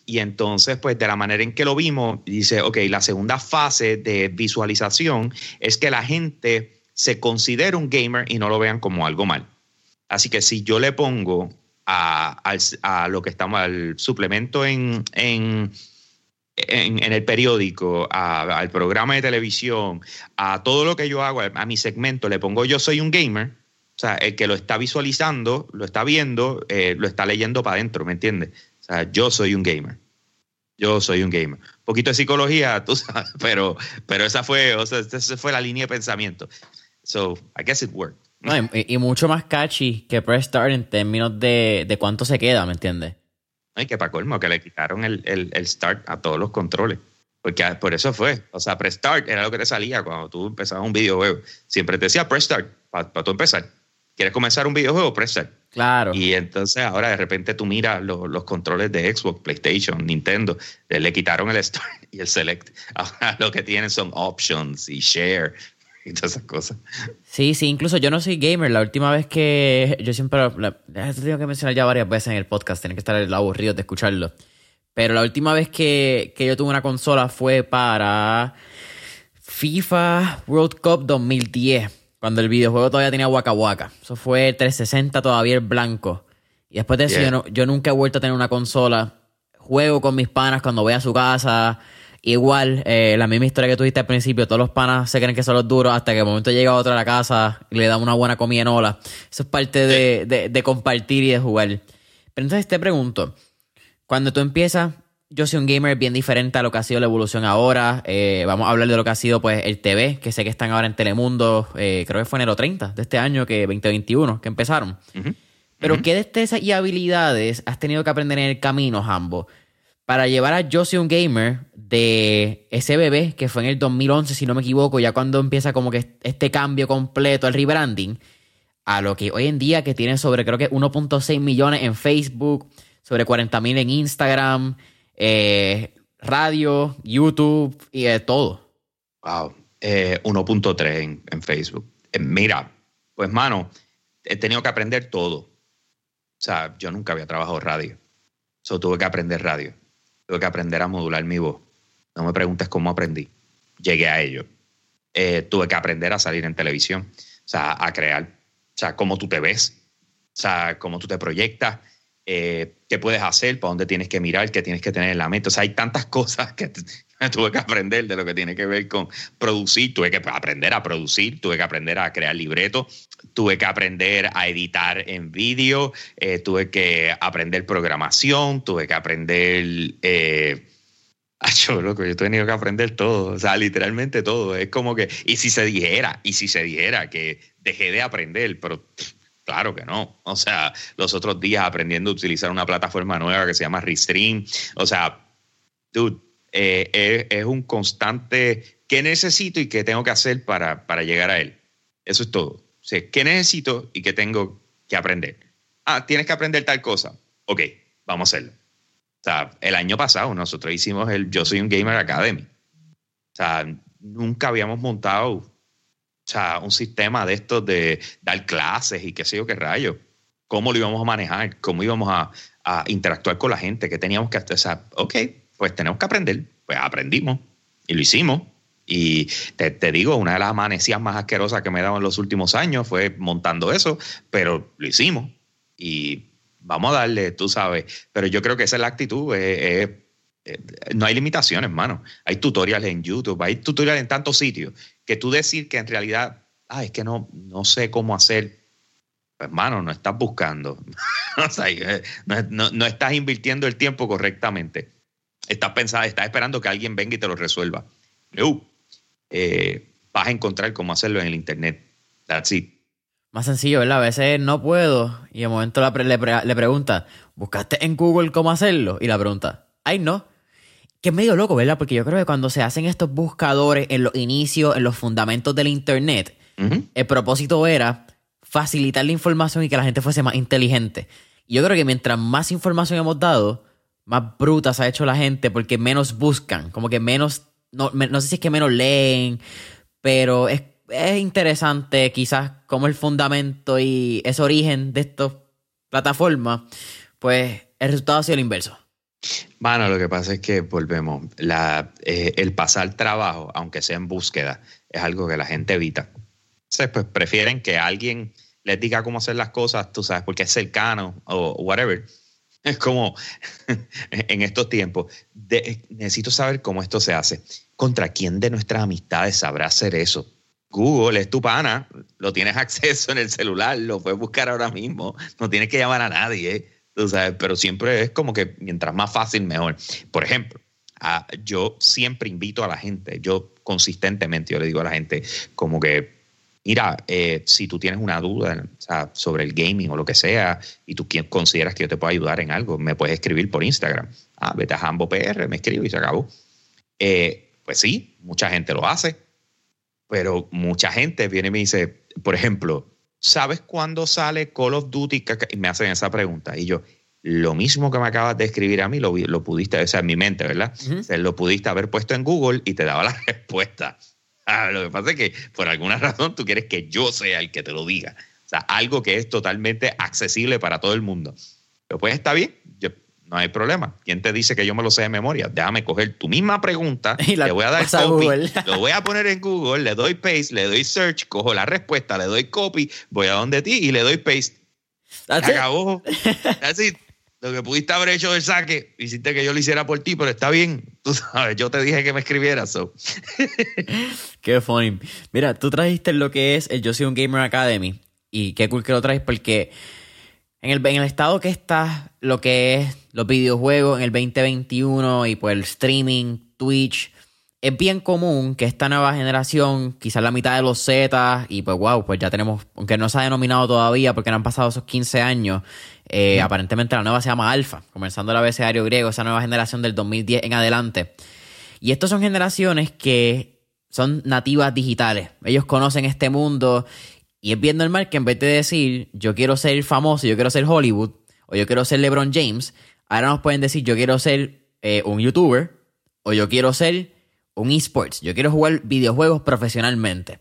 Y entonces, pues de la manera en que lo vimos, dice, ok, la segunda fase de visualización es que la gente se considere un gamer y no lo vean como algo mal. Así que si yo le pongo a, lo que estamos, al suplemento en, en, en, el periódico, al programa de televisión, a todo lo que yo hago, a, mi segmento, le pongo yo soy un gamer, o sea, el que lo está visualizando, lo está viendo, eh, lo está leyendo para adentro, ¿me entiendes? O sea, yo soy un gamer. Yo soy un gamer. Un poquito de psicología, tú sabes, pero, pero esa fue, o sea, esa fue la línea de pensamiento. So, I guess it worked. y, mucho más catchy que Press Start en términos de, de cuánto se queda, ¿me entiendes? Ay, que para colmo, que le quitaron el, el, el, start a todos los controles. Porque por eso fue. O sea, Press Start era lo que te salía cuando tú empezabas un videojuego. Siempre te decía Press Start para, para tú empezar. ¿Quieres comenzar un videojuego? Press Start. Claro. Y entonces ahora de repente tú miras los, controles de Xbox, PlayStation, Nintendo, le quitaron el Start y el Select. Ahora lo que tienen son options y share y todas esas cosas. Sí, sí, incluso yo no soy gamer. La última vez que yo siempre, lo tengo que mencionar ya varias veces en el podcast, tienen que estar aburridos de escucharlo. Pero la última vez que, que yo tuve una consola fue para FIFA World Cup 2010 cuando el videojuego todavía tenía Waka Waka. Eso fue 360 todavía el blanco. Y después de eso yo, nunca he vuelto a tener una consola. Juego con mis panas cuando voy a su casa. Igual, eh, la misma historia que tuviste al principio, todos los panas se creen que son los duros hasta que el momento llega otro a la casa y le da una buena comida en ola. Eso es parte de, de compartir y de jugar. Pero entonces te pregunto, cuando tú empiezas yo soy un gamer bien diferente a lo que ha sido la evolución ahora. Eh, vamos a hablar de lo que ha sido pues el TV, que sé que están ahora en Telemundo, eh, creo que fue enero 30 de este año, que 2021, que empezaron. Pero ¿qué destrezas y habilidades has tenido que aprender en el camino, Hambo, para llevar a Yo soy un gamer de ese bebé, que fue en el 2011, si no me equivoco, ya cuando empieza como que este cambio completo, el rebranding, a lo que hoy en día que tiene sobre creo que 1.6 millones en Facebook, sobre 40 mil en Instagram, eh, radio, YouTube y todo. Wow, 1.3 en, en, Facebook. mira, pues mano, he tenido que aprender todo. O sea, yo nunca había trabajado radio. Solo tuve que aprender radio. Tuve que aprender a modular mi voz. No me preguntes cómo aprendí. Llegué a ello. Eh, tuve que aprender a salir en televisión. O sea, a crear. O sea, cómo tú te ves. O sea, cómo tú te proyectas. Eh, qué puedes hacer, para dónde tienes que mirar, qué tienes que tener en la mente. O sea, hay tantas cosas que tuve que aprender de lo que tiene que ver con producir. Tuve que aprender a producir, tuve que aprender a crear libretos, tuve que aprender a editar en vídeo, eh, tuve que aprender programación, tuve que aprender... Eh, yo, loco, yo he tenido que aprender todo, o sea, literalmente todo. Es como que, y si se dijera, y si se dijera que dejé de aprender, pero Claro que no. O sea, los otros días aprendiendo a utilizar una plataforma nueva que se llama Restream. O sea, dude, eh, es, un constante qué necesito y qué tengo que hacer para, para llegar a él. Eso es todo. O sea, ¿qué necesito y qué tengo que aprender? Ah, tienes que aprender tal cosa. Ok, vamos a hacerlo. O sea, el año pasado nosotros hicimos el Yo Soy un Gamer Academy. O sea, nunca habíamos montado o sea, un sistema de estos de dar clases y qué sé yo qué rayo. ¿Cómo lo íbamos a manejar? ¿Cómo íbamos a, interactuar con la gente? ¿Qué teníamos que hacer? O sea, ok, pues tenemos que aprender. Pues aprendimos y lo hicimos. Y te, digo, una de las amanecidas más asquerosas que me he dado en los últimos años fue montando eso, pero lo hicimos. Y vamos a darle, tú sabes. Pero yo creo que esa es la actitud. no hay limitaciones, hermano. Hay tutoriales en YouTube, hay tutoriales en tantos sitios que tú decir que en realidad, ah, es que no, no sé cómo hacer, pues hermano, no estás buscando, eh, no, estás invirtiendo el tiempo correctamente. Estás pensando, estás esperando que alguien venga y te lo resuelva. Eh, vas a encontrar cómo hacerlo en el internet. That's it. Más sencillo, ¿verdad? A veces no puedo y de momento le, le pregunta, ¿buscaste en Google cómo hacerlo? Y la pregunta, ay no, que es medio loco, ¿verdad? Porque yo creo que cuando se hacen estos buscadores en los inicios, en los fundamentos del Internet, el propósito era facilitar la información y que la gente fuese más inteligente. Y yo creo que mientras más información hemos dado, más bruta se ha hecho la gente porque menos buscan, como que menos, no, sé si es que menos leen, pero es, es interesante quizás como el fundamento y ese origen de estas plataformas, pues el resultado ha sido el inverso. Bueno, lo que pasa es que volvemos. La, eh, el pasar trabajo, aunque sea en búsqueda, es algo que la gente evita. Entonces, pues prefieren que alguien les diga cómo hacer las cosas, tú sabes, porque es cercano o whatever. Es como en estos tiempos, necesito saber cómo esto se hace. ¿Contra quién de nuestras amistades sabrá hacer eso? Google es tu pana, lo tienes acceso en el celular, lo puedes buscar ahora mismo, no tienes que llamar a nadie pero siempre es como que mientras más fácil, mejor. Por ejemplo, yo siempre invito a la gente, yo consistentemente, yo le digo a la gente, como que, mira, eh, si tú tienes una duda sobre el gaming o lo que sea, y tú consideras que yo te puedo ayudar en algo, me puedes escribir por Instagram. Ah, vete a Jambo PR, me escribo y se acabó. Eh, pues sí, mucha gente lo hace, pero mucha gente viene y me dice, por ejemplo, ¿sabes cuándo sale Call of Duty? Y me hacen esa pregunta. Y yo, lo mismo que me acabas de escribir a mí, lo, lo pudiste, o sea, en mi mente, ¿verdad? lo pudiste haber puesto en Google y te daba la respuesta. Ah, lo que pasa es que por alguna razón tú quieres que yo sea el que te lo diga. O sea, algo que es totalmente accesible para todo el mundo. Pero pues está bien, yo no hay problema. ¿Quién te dice que yo me lo sé de memoria? Déjame coger tu misma pregunta, y le voy a dar copy, lo voy a poner en Google, le doy paste, le doy search, cojo la respuesta, le doy copy, voy a donde ti y le doy paste. acabó. Así, lo que pudiste haber hecho del saque, hiciste que yo lo hiciera por ti, pero está bien. Tú sabes, yo te dije que me escribieras. So. qué funny. Mira, tú trajiste lo que es el Yo Soy un Gamer Academy. Y qué cool que lo traes porque en el, en el estado que está lo que es los videojuegos en el 2021 y pues el streaming, Twitch, es bien común que esta nueva generación, quizás la mitad de los Z, y pues wow, pues ya tenemos, aunque no se ha denominado todavía porque no han pasado esos 15 años, eh, aparentemente la nueva se llama Alfa, comenzando el abecedario griego, esa nueva generación del 2010 en adelante. Y estas son generaciones que son nativas digitales. Ellos conocen este mundo Y es bien normal que en vez de decir yo quiero ser famoso, yo quiero ser Hollywood, o yo quiero ser LeBron James, ahora nos pueden decir yo quiero ser eh, un youtuber, o yo quiero ser un esports, yo quiero jugar videojuegos profesionalmente.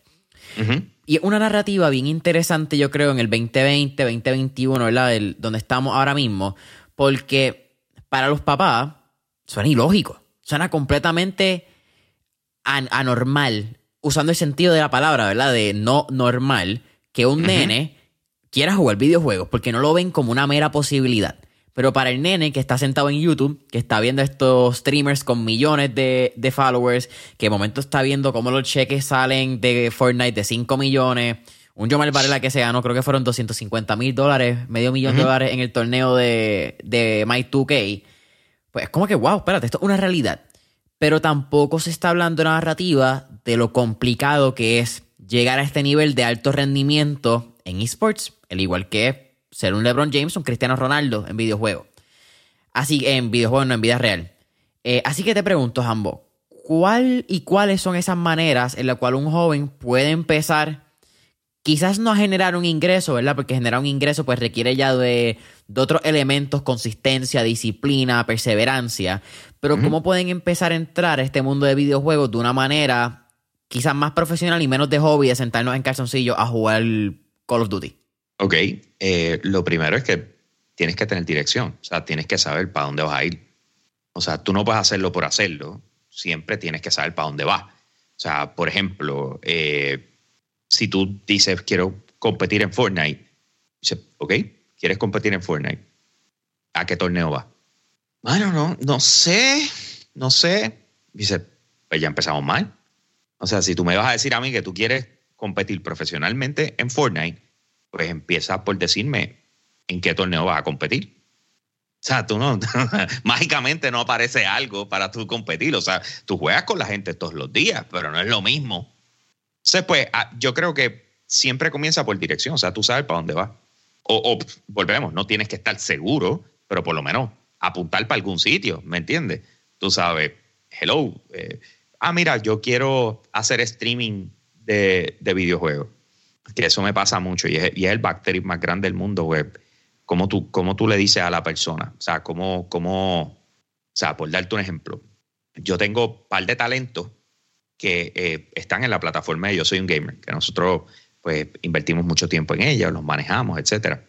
Y una narrativa bien interesante, yo creo, en el 2020, 2021, ¿verdad? donde estamos ahora mismo, porque para los papás suena ilógico, suena completamente anormal, usando el sentido de la palabra, ¿verdad? De no normal, que un nene quiera jugar videojuegos, porque no lo ven como una mera posibilidad. Pero para el nene que está sentado en YouTube, que está viendo estos streamers con millones de, followers, que de momento está viendo cómo los cheques salen de Fortnite de 5 millones, un Jomar Varela que se ganó, creo que fueron 250 mil dólares, medio millón de dólares en el torneo de, de My 2K, pues es como que, wow, espérate, esto es una realidad. Pero tampoco se está hablando la narrativa de lo complicado que es llegar a este nivel de alto rendimiento en esports, al igual que ser un LeBron James, un Cristiano Ronaldo en videojuegos. Así, en videojuegos, no en vida real. Eh, así que te pregunto, Jambo, ¿cuál y cuáles son esas maneras en las cuales un joven puede empezar, quizás no a generar un ingreso, ¿verdad? Porque generar un ingreso pues requiere ya de, otros elementos, consistencia, disciplina, perseverancia, pero ¿cómo pueden empezar a entrar a este mundo de videojuegos de una manera quizás más profesional y menos de hobby, de sentarnos en calzoncillo a jugar Call of Duty? Ok, eh, lo primero es que tienes que tener dirección, o sea, tienes que saber para dónde vas a ir. O sea, tú no puedes hacerlo por hacerlo, siempre tienes que saber para dónde vas. O sea, por ejemplo, eh, si tú dices quiero competir en Fortnite, dices, ok, ¿quieres competir en Fortnite? ¿A qué torneo vas? Bueno, no, no sé, no sé. Dice, pues ya empezamos mal. O sea, si tú me vas a decir a mí que tú quieres competir profesionalmente en Fortnite, pues empieza por decirme en qué torneo vas a competir. O sea, tú no, mágicamente no aparece algo para tú competir. O sea, tú juegas con la gente todos los días, pero no es lo mismo. Entonces, pues, ah, yo creo que siempre comienza por dirección. O sea, tú sabes para dónde vas. O, volvemos, no tienes que estar seguro, pero por lo menos apuntar para algún sitio, ¿me entiendes? Tú sabes, hello, eh, ah, mira, yo quiero hacer streaming de, de videojuegos que eso me pasa mucho y es, el bacterio más grande del mundo, güey. ¿Cómo tú, cómo tú le dices a la persona? O sea, cómo, cómo, o sea, por darte un ejemplo, yo tengo un par de talentos que eh, están en la plataforma de Yo Soy un Gamer, que nosotros pues invertimos mucho tiempo en ella, los manejamos, etcétera.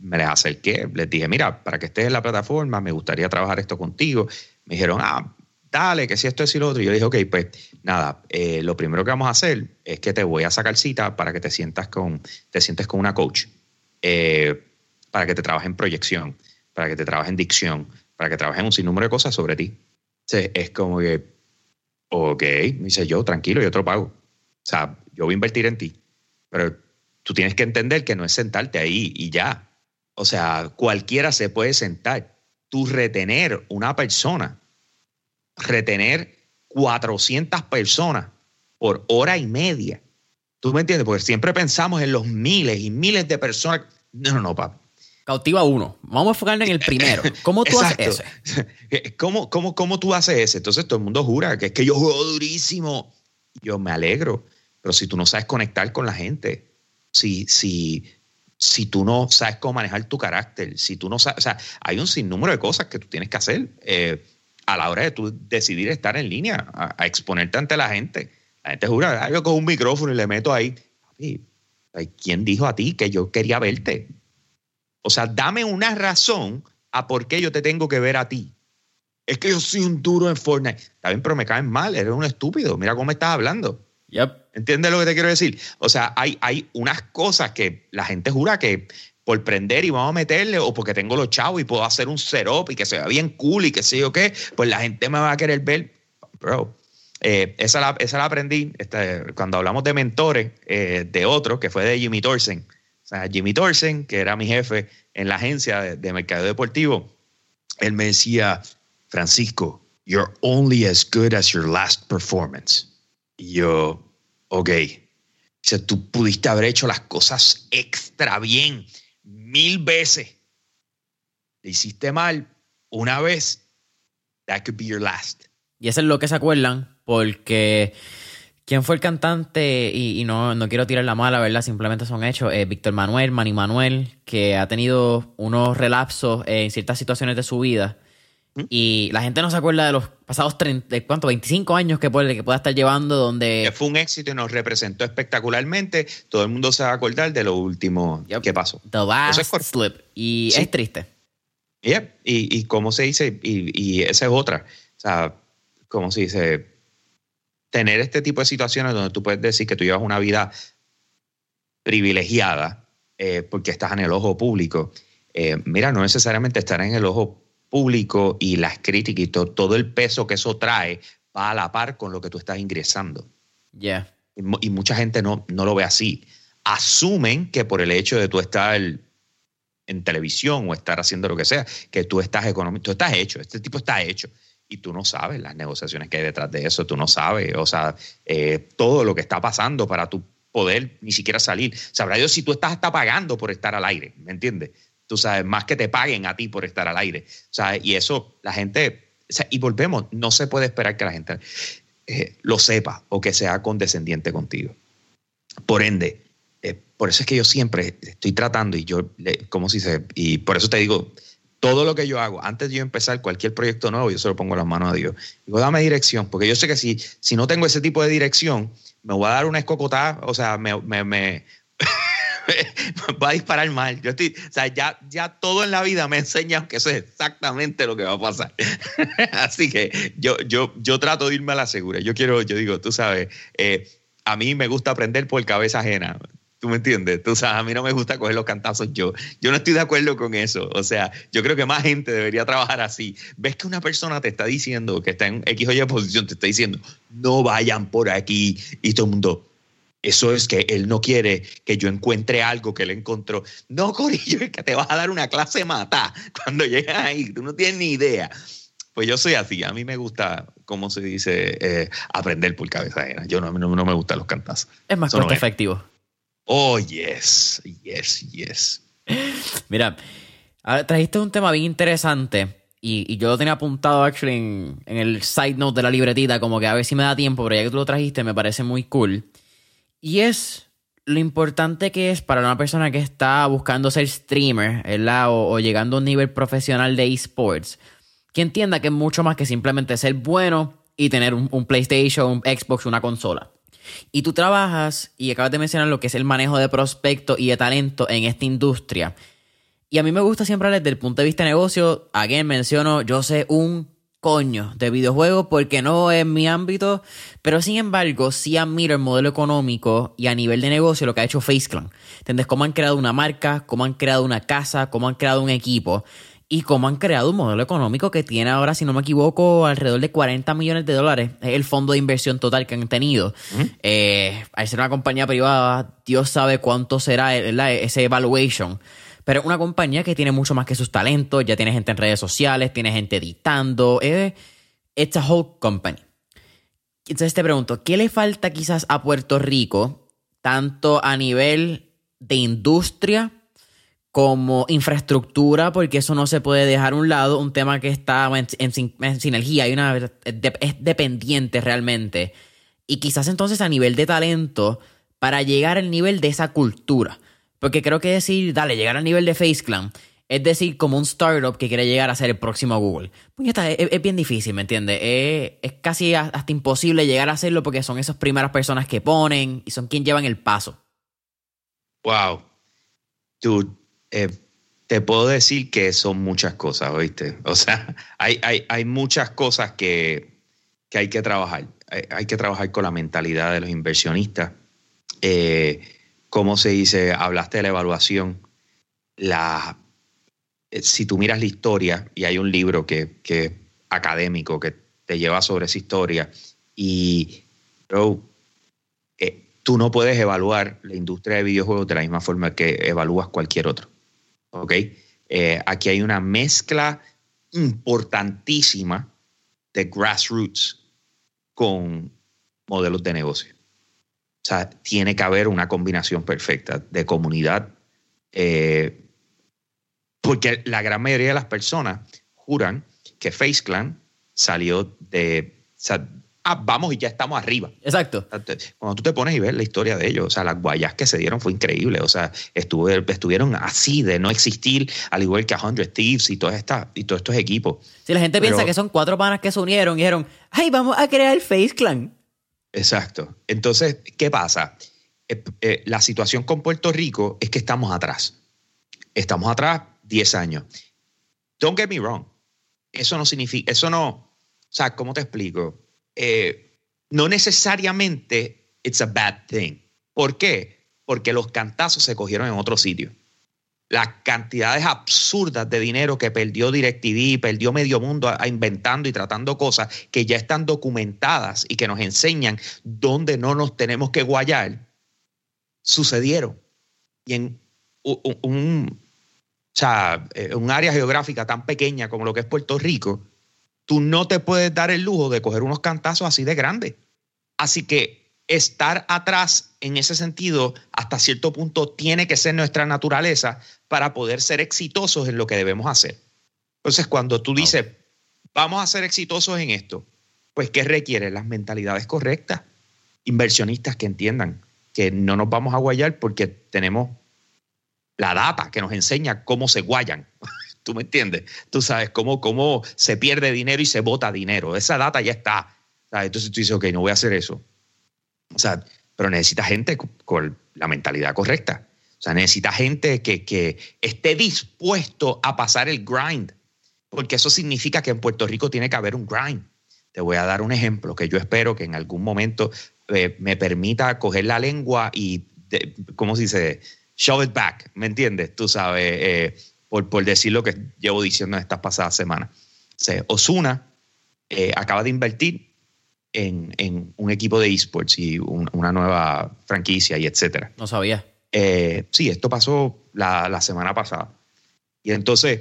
Me les acerqué, les dije, mira, para que estés en la plataforma, me gustaría trabajar esto contigo. Me dijeron, ah, dale, que si esto es y lo otro. Y yo dije, ok, pues nada, eh, lo primero que vamos a hacer es que te voy a sacar cita para que te sientas con, te sientes con una coach, eh, para que te trabaje en proyección, para que te trabaje en dicción, para que trabaje en un sinnúmero de cosas sobre ti. es como que, ok, me dice yo, tranquilo, yo te lo pago. O sea, yo voy a invertir en ti, pero tú tienes que entender que no es sentarte ahí y ya. O sea, cualquiera se puede sentar. Tú retener una persona retener 400 personas por hora y media. ¿Tú me entiendes? Porque siempre pensamos en los miles y miles de personas. No, no, no, papá. Cautiva uno. Vamos a enfocarnos en el primero. ¿Cómo tú haces eso? ¿Cómo, cómo, ¿Cómo tú haces eso? Entonces todo el mundo jura que es que yo juego durísimo. Yo me alegro. Pero si tú no sabes conectar con la gente, si, si, si tú no sabes cómo manejar tu carácter, si tú no sabes, o sea, hay un sinnúmero de cosas que tú tienes que hacer. Eh, a la hora de tú decidir estar en línea, a, exponerte ante la gente. La gente jura, ah, yo cojo un micrófono y le meto ahí. ¿Quién dijo a ti que yo quería verte? O sea, dame una razón a por qué yo te tengo que ver a ti. Es que yo soy un duro en Fortnite. Está bien, pero me caen mal, eres un estúpido. Mira cómo me estás hablando. Yep. ¿Entiendes lo que te quiero decir? O sea, hay, hay unas cosas que la gente jura que por prender y vamos a meterle, o porque tengo los chavos y puedo hacer un setup y que se vea bien cool y que sé yo qué, pues la gente me va a querer ver. Bro, eh, esa, la, esa la aprendí este, cuando hablamos de mentores eh, de otro, que fue de Jimmy Torsen. O sea, Jimmy Torsen, que era mi jefe en la agencia de, mercado deportivo, él me decía, Francisco, you're only as good as your last performance. Y yo, ok. Sea, tú pudiste haber hecho las cosas extra bien mil veces. Le hiciste mal una vez, that could be your last. Y eso es lo que se acuerdan, porque ¿Quién fue el cantante? Y, no, no, quiero tirar la mala, ¿verdad? Simplemente son hechos. Eh, Víctor Manuel, Manny Manuel, que ha tenido unos relapsos en ciertas situaciones de su vida. ¿Mm? Y la gente no se acuerda de los pasados 30, ¿cuánto? 25 años que puede, que pueda estar llevando donde... fue un éxito y nos representó espectacularmente. Todo el mundo se va a acordar de lo último que pasó. The last slip. Y es triste. Yep. Y, y cómo se dice, y, y esa es otra. O sea, ¿cómo se dice? tener este tipo de situaciones donde tú puedes decir que tú llevas una vida privilegiada eh, porque estás en el ojo público. Eh, mira, no necesariamente estar en el ojo público y las críticas y todo el peso que eso trae va a la par con lo que tú estás ingresando. Y, mucha gente no, no lo ve así. Asumen que por el hecho de tú estar en televisión o estar haciendo lo que sea, que tú estás económico, tú estás hecho, este tipo está hecho y tú no sabes las negociaciones que hay detrás de eso, tú no sabes, o sea, eh, todo lo que está pasando para tu poder ni siquiera salir. Sabrá Dios si tú estás hasta pagando por estar al aire, ¿me entiendes? Tú sabes, más que te paguen a ti por estar al aire. O sea, y eso, la gente, y volvemos, no se puede esperar que la gente eh, lo sepa o que sea condescendiente contigo. Por ende, eh, por eso es que yo siempre estoy tratando y yo, como si se, y por eso te digo, todo lo que yo hago, antes de yo empezar cualquier proyecto nuevo, yo se lo pongo en las manos a Dios. Digo, dame dirección, porque yo sé que si, si no tengo ese tipo de dirección, me voy a dar una escocotada, o sea, me, va a disparar mal. Yo estoy, o sea, ya, ya todo en la vida me enseña que eso es exactamente lo que va a pasar. Así que yo, yo, yo trato de irme a la segura. Yo quiero, yo digo, tú sabes, eh, a mí me gusta aprender por cabeza ajena. ¿Tú me entiendes? Tú sabes, a mí no me gusta coger los cantazos yo. Yo no estoy de acuerdo con eso. O sea, yo creo que más gente debería trabajar así. Ves que una persona te está diciendo, que está en X o Y posición, te está diciendo, no vayan por aquí. Y todo el mundo, eso es que él no quiere que yo encuentre algo que él encontró. No, Corillo, es que te vas a dar una clase mata cuando llegas ahí. Tú no tienes ni idea. Pues yo soy así. A mí me gusta, como se dice, eh, aprender por cabeza ajena. Yo no, no, me gustan los cantazos. Es más costo efectivo. Oh, yes, yes, yes. Mira, trajiste un tema bien interesante y, yo lo tenía apuntado actually en, el side note de la libretita, como que a ver si me da tiempo, pero ya que tú lo trajiste me parece muy cool. Y es lo importante que es para una persona que está buscando ser streamer, ¿verdad? O, llegando a un nivel profesional de esports, que entienda que es mucho más que simplemente ser bueno y tener un PlayStation, un Xbox, una consola. Y tú trabajas y acabas de mencionar lo que es el manejo de prospectos y de talento en esta industria. Y a mí me gusta siempre desde el punto de vista de negocio. Again, menciono, yo sé un coño de videojuegos porque no es mi ámbito, pero sin embargo sí admiro el modelo económico y a nivel de negocio lo que ha hecho Face Clan. ¿Entendés? Cómo han creado una marca, cómo han creado una casa, cómo han creado un equipo y cómo han creado un modelo económico que tiene ahora, si no me equivoco, alrededor de 40 millones de dólares. Es el fondo de inversión total que han tenido. Eh, al ser una compañía privada, Dios sabe cuánto será ese evaluation. Pero una compañía que tiene mucho más que sus talentos, ya tiene gente en redes sociales, tiene gente editando. Es it's a whole company. Entonces te pregunto, ¿qué le falta quizás a Puerto Rico, tanto a nivel de industria como infraestructura, porque eso no se puede dejar a un lado, un tema que está en, sinergia, y una, es dependiente realmente. Y quizás entonces a nivel de talento, para llegar al nivel de esa cultura. Porque creo que decir, dale, llegar al nivel de Face Clan, es decir, como un startup que quiere llegar a ser el próximo Google. Pues está, es, bien difícil, ¿me entiendes? Es, es, casi hasta imposible llegar a hacerlo porque son esas primeras personas que ponen y son quien llevan el paso. Wow. Dude, eh, te puedo decir que son muchas cosas, ¿oíste? O sea, hay, hay, hay muchas cosas que, que, hay que trabajar. Hay, que trabajar con la mentalidad de los inversionistas. Eh, ¿Cómo se dice? Hablaste de la evaluación. La, eh, si tú miras la historia, y hay un libro que, que académico que te lleva sobre esa historia, y bro, tú no puedes evaluar la industria de videojuegos de la misma forma que evalúas cualquier otro. ¿ok? Eh, aquí hay una mezcla importantísima de grassroots con modelos de negocio. O sea, tiene que haber una combinación perfecta de comunidad, eh, porque la gran mayoría de las personas juran que Face Clan salió de... ah, vamos y ya estamos arriba. Exacto. Cuando tú te pones y ves la historia de ellos, o sea, las guayas que se dieron fue increíble. O sea, estuvieron así de no existir, al igual que a Hundred Thieves y, todas estas, y todos estos equipos. Si la gente piensa que son cuatro panas que se unieron y dijeron, ay, vamos a crear el Face Clan. Exacto. Entonces, ¿qué pasa? Eh, eh, la situación con Puerto Rico es que estamos atrás. Estamos atrás 10 años. Don't get me wrong. Eso no significa, eso no, o sea, ¿cómo te explico? Eh, no necesariamente it's a bad thing. ¿Por qué? Porque los cantazos se cogieron en otro sitio. Las cantidades absurdas de dinero que perdió DirecTV, perdió medio mundo inventando y tratando cosas que ya están documentadas y que nos enseñan dónde no nos tenemos que guayar, sucedieron. Y en un, eh, un área geográfica tan pequeña como lo que es Puerto Rico, tú no te puedes dar el lujo de coger unos cantazos así de grandes. Así que estar atrás en ese sentido, hasta cierto punto, tiene que ser nuestra naturaleza para poder ser exitosos en lo que debemos hacer. Entonces, cuando tú dices, vamos a ser exitosos en esto, pues, ¿qué requiere? Las mentalidades correctas. Inversionistas que entiendan que no nos vamos a guayar porque tenemos la data que nos enseña cómo se guayan. ¿Tú me entiendes? Tú sabes cómo, cómo se pierde dinero y se bota dinero. Esa data ya está. Entonces tú dices, ok, no voy a hacer eso. O sea, pero necesita gente con la mentalidad correcta. O sea, necesita gente que, que esté dispuesto a pasar el grind. Porque eso significa que en Puerto Rico tiene que haber un grind. Te voy a dar un ejemplo que yo espero que en algún momento eh, me permita coger la lengua y, ¿cómo se dice? shove it back, ¿me entiendes? Tú sabes, eh, por, por, decir lo que llevo diciendo en estas pasadas semanas. Osuna eh, acaba de invertir en, un equipo de esports y una nueva franquicia y etcétera. No sabía. Eh, sí, esto pasó la, semana pasada. Y entonces,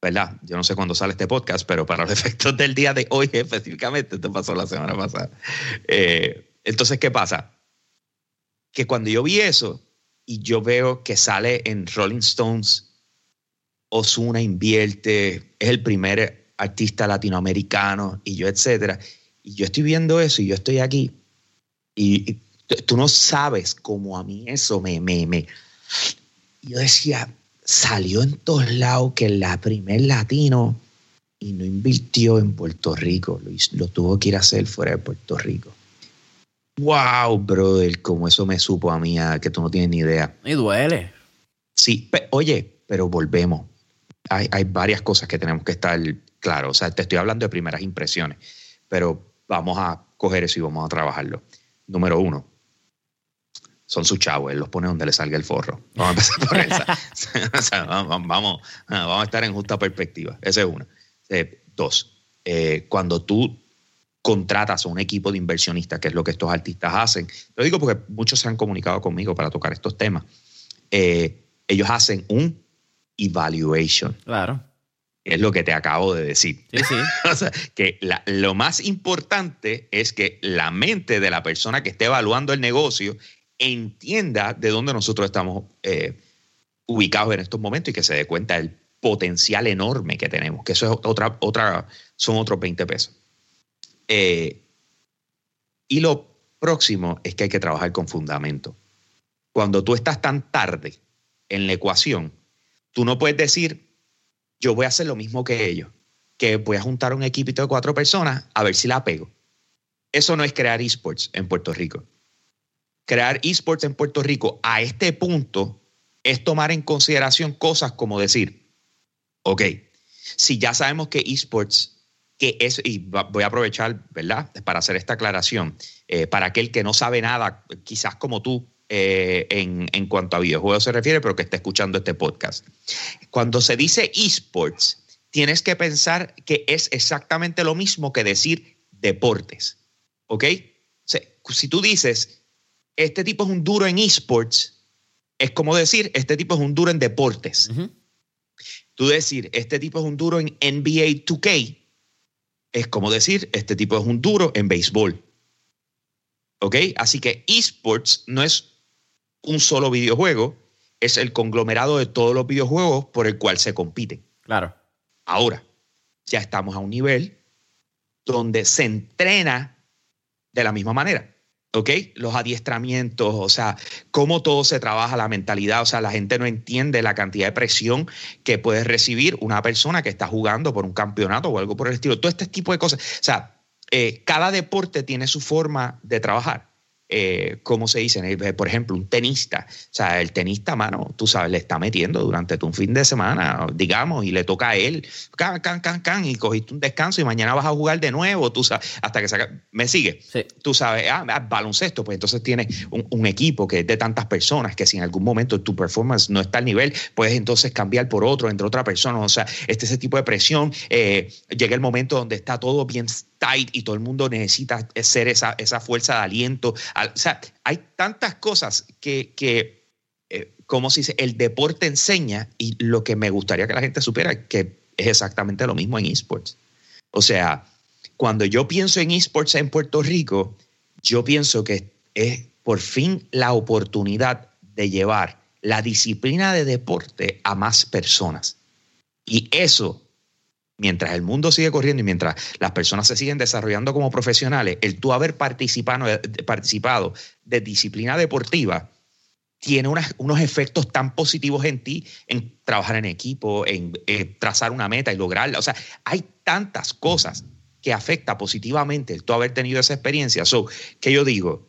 ¿verdad? Yo no sé cuándo sale este podcast, pero para los efectos del día de hoy específicamente, esto pasó la semana pasada. entonces, ¿qué pasa? Que cuando yo vi eso, y yo veo que sale en Rolling Stones, Osuna invierte, es el primer artista latinoamericano y yo, etcétera. Y yo estoy viendo eso y yo estoy aquí y, tú no sabes cómo a mí eso me, me, me. Yo decía, salió en todos lados que la primer latino y no invirtió en Puerto Rico, lo, lo tuvo que ir a hacer fuera de Puerto Rico. Wow, brother, como eso me supo a mí, que tú no tienes ni idea. Y duele. Sí, oye, pero volvemos. Hay, hay, varias cosas que tenemos que estar claros. O sea, te estoy hablando de primeras impresiones, pero vamos a coger eso y vamos a trabajarlo. Número uno, son sus chavos, él los pone donde le salga el forro. Vamos a empezar por esa. o sea, vamos, vamos, a estar en justa perspectiva. Esa es una. Eh, dos, eh, cuando tú contratas a un equipo de inversionistas, que es lo que estos artistas hacen. Lo digo porque muchos se han comunicado conmigo para tocar estos temas. Eh, ellos hacen un evaluation. Claro. Es lo que te acabo de decir. Sí, sí. o sea, que lo más importante es que la mente de la persona que esté evaluando el negocio entienda de dónde nosotros estamos eh, ubicados en estos momentos y que se dé cuenta del potencial enorme que tenemos, que eso es otra, otra, son otros 20 pesos. Eh, y lo próximo es que hay que trabajar con fundamento. Cuando tú estás tan tarde en la ecuación, tú no puedes decir, yo voy a hacer lo mismo que ellos, que voy a juntar un equipito de cuatro personas a ver si la pego. Eso no es crear esports en Puerto Rico. Crear esports en Puerto Rico a este punto es tomar en consideración cosas como decir, ok, si ya sabemos que esports que es, y voy a aprovechar, ¿verdad?, para hacer esta aclaración, eh, para aquel que no sabe nada, quizás como tú, eh, en, en, cuanto a videojuegos se refiere, pero que esté escuchando este podcast. Cuando se dice esports, tienes que pensar que es exactamente lo mismo que decir deportes, ¿ok? si tú dices, este tipo es un duro en esports, es como decir, este tipo es un duro en deportes. Tú decir, este tipo es un duro en NBA 2K, es como decir, este tipo es un duro en béisbol. ¿Ok? Así que esports no es un solo videojuego, es el conglomerado de todos los videojuegos por el cual se compiten. Claro. Ahora, ya estamos a un nivel donde se entrena de la misma manera. ¿ok? Los adiestramientos, o sea, cómo todo se trabaja, la mentalidad, o sea, la gente no entiende la cantidad de presión que puede recibir una persona que está jugando por un campeonato o algo por el estilo. Todo este tipo de cosas. O sea, eh, cada deporte tiene su forma de trabajar eh, ¿cómo se dice? Eh, por ejemplo, un tenista. O sea, el tenista, mano, tú sabes, le está metiendo durante un fin de semana, digamos, y le toca a él, can, can, can, can, y cogiste un descanso y mañana vas a jugar de nuevo, tú sabes, hasta que saca. ¿Me sigue? Tú sabes, ah, ah, baloncesto, pues entonces tienes un, equipo que es de tantas personas que si en algún momento tu performance no está al nivel, puedes entonces cambiar por otro, entre otra persona. O sea, este ese tipo de presión. Eh, llega el momento donde está todo bien tight y todo el mundo necesita ser esa, esa fuerza de aliento. O sea, hay tantas cosas que, que eh, como si el deporte enseña y lo que me gustaría que la gente supiera que es exactamente lo mismo en esports. O sea, cuando yo pienso en esports en Puerto Rico, yo pienso que es por fin la oportunidad de llevar la disciplina de deporte a más personas. Y eso mientras el mundo sigue corriendo y mientras las personas se siguen desarrollando como profesionales, el tú haber participado, eh, participado de disciplina deportiva tiene unos efectos tan positivos en ti, en trabajar en equipo, en eh, trazar una meta y lograrla. O sea, hay tantas cosas que afecta positivamente el tú haber tenido esa experiencia. So, que yo digo,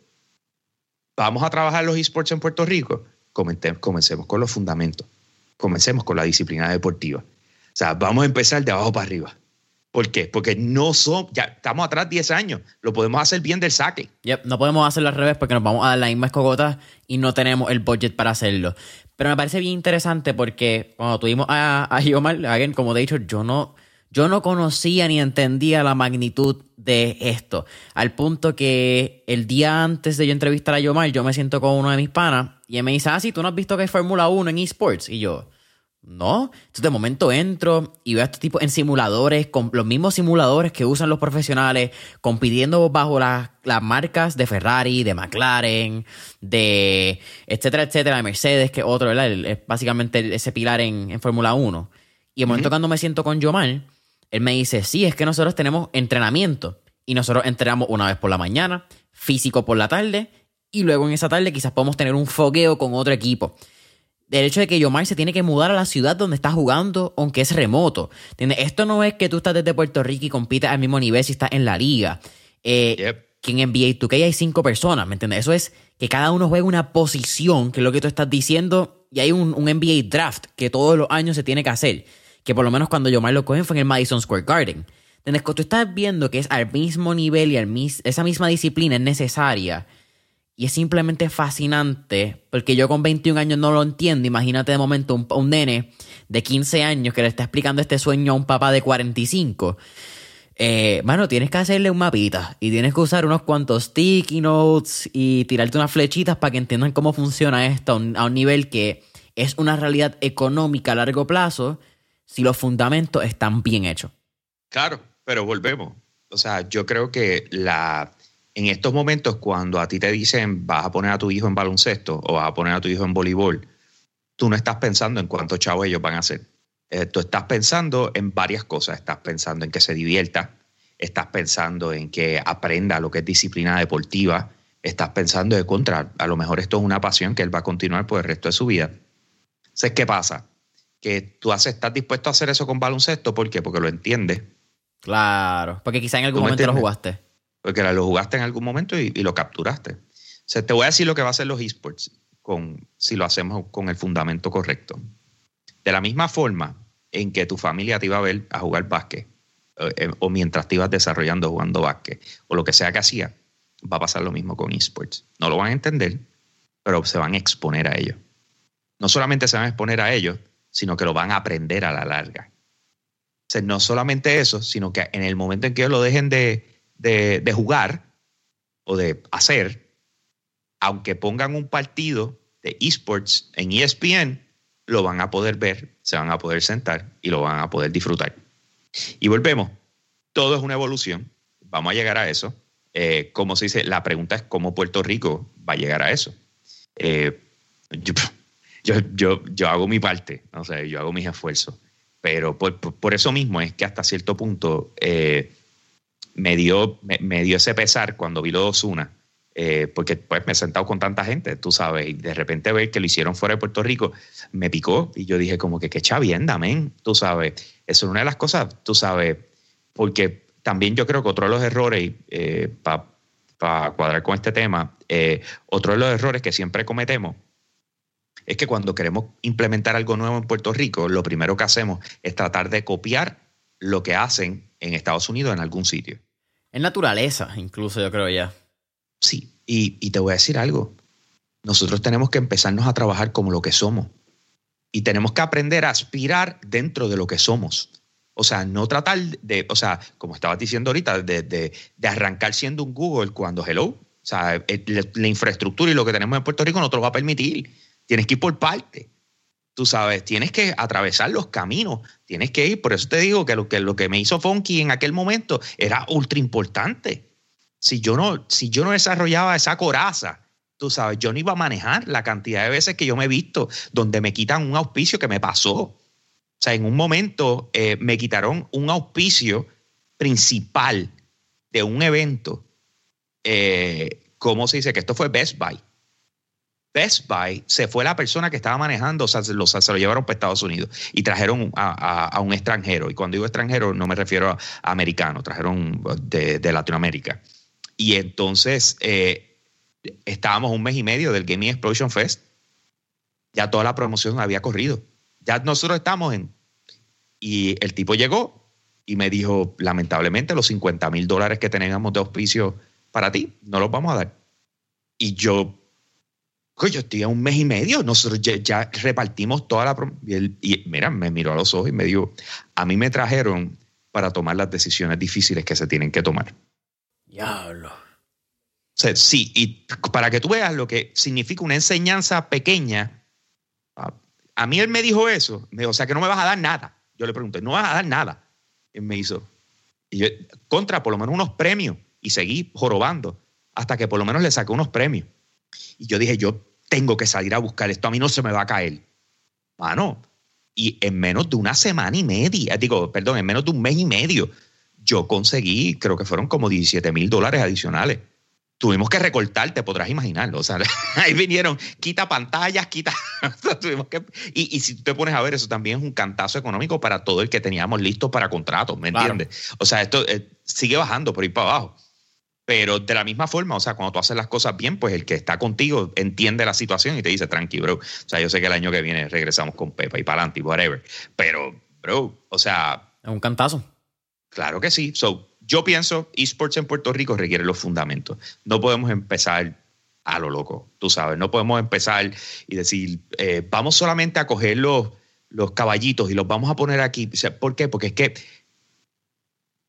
vamos a trabajar los esports en Puerto Rico, comencemos con los fundamentos, comencemos con la disciplina deportiva sea, vamos a empezar de abajo para arriba. ¿Por qué? Porque no son, ya estamos atrás 10 años, lo podemos hacer bien del saque. no podemos hacerlo al revés porque nos vamos a dar las mismas cogotas y no tenemos el budget para hacerlo. Pero me parece bien interesante porque cuando tuvimos a, a Yomar, como he dicho, yo no, yo no conocía ni entendía la magnitud de esto. Al punto que el día antes de yo entrevistar a Yomar, yo me siento con uno de mis panas y él me dice, ah, sí, tú no has visto que hay Fórmula 1 en esports. Y yo, no. Entonces de momento entro y veo a este tipo en simuladores, con los mismos simuladores que usan los profesionales, compitiendo bajo las, marcas de Ferrari, de McLaren, de etcétera, etcétera, de Mercedes, que otro, ¿verdad? Es básicamente ese pilar en, Fórmula 1. Y de momento cuando me siento con Yomar, él me dice, sí, es que nosotros tenemos entrenamiento. Y nosotros entrenamos una vez por la mañana, físico por la tarde, y luego en esa tarde quizás podemos tener un fogueo con otro equipo del hecho de que Yomar se tiene que mudar a la ciudad donde está jugando, aunque es remoto. Esto no es que tú estás desde Puerto Rico y compites al mismo nivel si estás en la liga. Eh, Que en NBA 2K hay cinco personas, ¿me entiendes? Eso es que cada uno juega una posición, que es lo que tú estás diciendo, y hay un, NBA draft que todos los años se tiene que hacer. Que por lo menos cuando Yomar lo cogen fue en el Madison Square Garden. ¿Entiendes? Que tú estás viendo que es al mismo nivel y al esa misma disciplina es necesaria y es simplemente fascinante, porque yo con 21 años no lo entiendo. Imagínate de momento un, nene de 15 años que le está explicando este sueño a un papá de 45. Eh, mano, tienes que hacerle un mapita y tienes que usar unos cuantos sticky notes y tirarte unas flechitas para que entiendan cómo funciona esto a un nivel que es una realidad económica a largo plazo si los fundamentos están bien hechos. Claro, pero volvemos. O sea, yo creo que la en estos momentos, cuando a ti te dicen vas a poner a tu hijo en baloncesto o vas a poner a tu hijo en voleibol, tú no estás pensando en cuántos chavos ellos van a hacer. Eh, tú estás pensando en varias cosas. Estás pensando en que se divierta, estás pensando en que aprenda lo que es disciplina deportiva, estás pensando de contra, a lo mejor esto es una pasión que él va a continuar por el resto de su vida. Entonces, ¿qué pasa? Que tú estás dispuesto a hacer eso con baloncesto, ¿por qué? Porque lo entiendes. Claro, porque quizá en algún momento lo jugaste porque lo jugaste en algún momento y, lo capturaste. O sea, te voy a decir lo que va a hacer los esports con, si lo hacemos con el fundamento correcto. De la misma forma en que tu familia te iba a ver a jugar básquet, eh, eh, o mientras te ibas desarrollando jugando básquet, o lo que sea que hacía, va a pasar lo mismo con esports. No lo van a entender, pero se van a exponer a ello. No solamente se van a exponer a ellos, sino que lo van a aprender a la larga. O no solamente eso, sino que en el momento en que ellos lo dejen de, de, jugar o de hacer, aunque pongan un partido de esports en ESPN, lo van a poder ver, se van a poder sentar y lo van a poder disfrutar. Y volvemos, todo es una evolución, vamos a llegar a eso. Eh, como se dice, la pregunta es cómo Puerto Rico va a llegar a eso. Eh, yo, yo, yo, hago mi parte, o sea, yo hago mis esfuerzos, pero por, por, eso mismo es que hasta cierto punto eh, me dio, me, dio ese pesar cuando vi lo de Osuna, eh, porque pues me he sentado con tanta gente, tú sabes, y de repente ver que lo hicieron fuera de Puerto Rico, me picó y yo dije como que qué chavienda, men, tú sabes. Eso es una de las cosas, tú sabes, porque también yo creo que otro de los errores, eh, para cuadrar con este tema, eh, otro de los errores que siempre cometemos es que cuando queremos implementar algo nuevo en Puerto Rico, lo primero que hacemos es tratar de copiar lo que hacen en Estados Unidos en algún sitio. Es naturaleza, incluso yo creo ya. Sí, y, y te voy a decir algo. Nosotros tenemos que empezarnos a trabajar como lo que somos. Y tenemos que aprender a aspirar dentro de lo que somos. O sea, no tratar de, o sea, como estabas diciendo ahorita, de, de, de arrancar siendo un Google cuando hello. O sea, eh, la, infraestructura y lo que tenemos en Puerto Rico no te lo va a permitir. Tienes que ir por parte. Tú sabes, tienes que atravesar los caminos, tienes que ir. Por eso te digo que lo que, me hizo Funky en aquel momento era ultra importante. Si yo no, si yo no desarrollaba esa coraza, tú sabes, yo no iba a manejar la cantidad de veces que yo me he visto donde me quitan un auspicio que me pasó. O sea, en un momento eh, me quitaron un auspicio principal de un evento. Eh, ¿Cómo se dice? Que esto fue Best Buy. Best Buy se fue la persona que estaba manejando, o sea, se lo, llevaron para Estados Unidos y trajeron a, un extranjero. Y cuando digo extranjero, no me refiero a, americano, trajeron de, Latinoamérica. Y entonces eh, estábamos un mes y medio del Gaming Explosion Fest. Ya toda la promoción había corrido ya nosotros estamos en... Y el tipo llegó y me dijo, lamentablemente, los 50 mil dólares que teníamos de auspicio para ti, no los vamos a dar. Y yo, yo estoy a un mes y medio, nosotros ya, repartimos toda la... Y, y, mira, me miró a los ojos y me dijo, a mí me trajeron para tomar las decisiones difíciles que se tienen que tomar. Diablo. O sea, sí, y para que tú veas lo que significa una enseñanza pequeña, a mí él me dijo eso, me dijo, o sea que no me vas a dar nada. Yo le pregunté, no vas a dar nada. Y me hizo, y yo, contra por lo menos unos premios. Y seguí jorobando hasta que por lo menos le saqué unos premios. Y yo dije, yo tengo que salir a buscar esto, a mí no se me va a caer. Mano, y en menos de una semana y media, digo, perdón, en menos de un mes y medio, yo conseguí, creo que fueron como 17 mil dólares adicionales tuvimos que recortar, te podrás imaginarlo. O sea, ahí vinieron, quita pantallas, quita. tuvimos que, y, si tú te pones a ver, eso también es un cantazo económico para todo el que teníamos listo para contratos, ¿me entiendes? O sea, esto eh, sigue bajando por ir para abajo. Pero de la misma forma, o sea, cuando tú haces las cosas bien, pues el que está contigo entiende la situación y te dice, tranqui, bro. O sea, yo sé que el año que viene regresamos con Pepa y para adelante y whatever. Pero, bro, o sea. Es un cantazo. Claro que sí. So, yo pienso, esports en Puerto Rico requiere los fundamentos. No podemos empezar a lo loco, tú sabes. No podemos empezar y decir, eh, vamos solamente a coger los, los caballitos y los vamos a poner aquí. ¿Por qué? Porque es que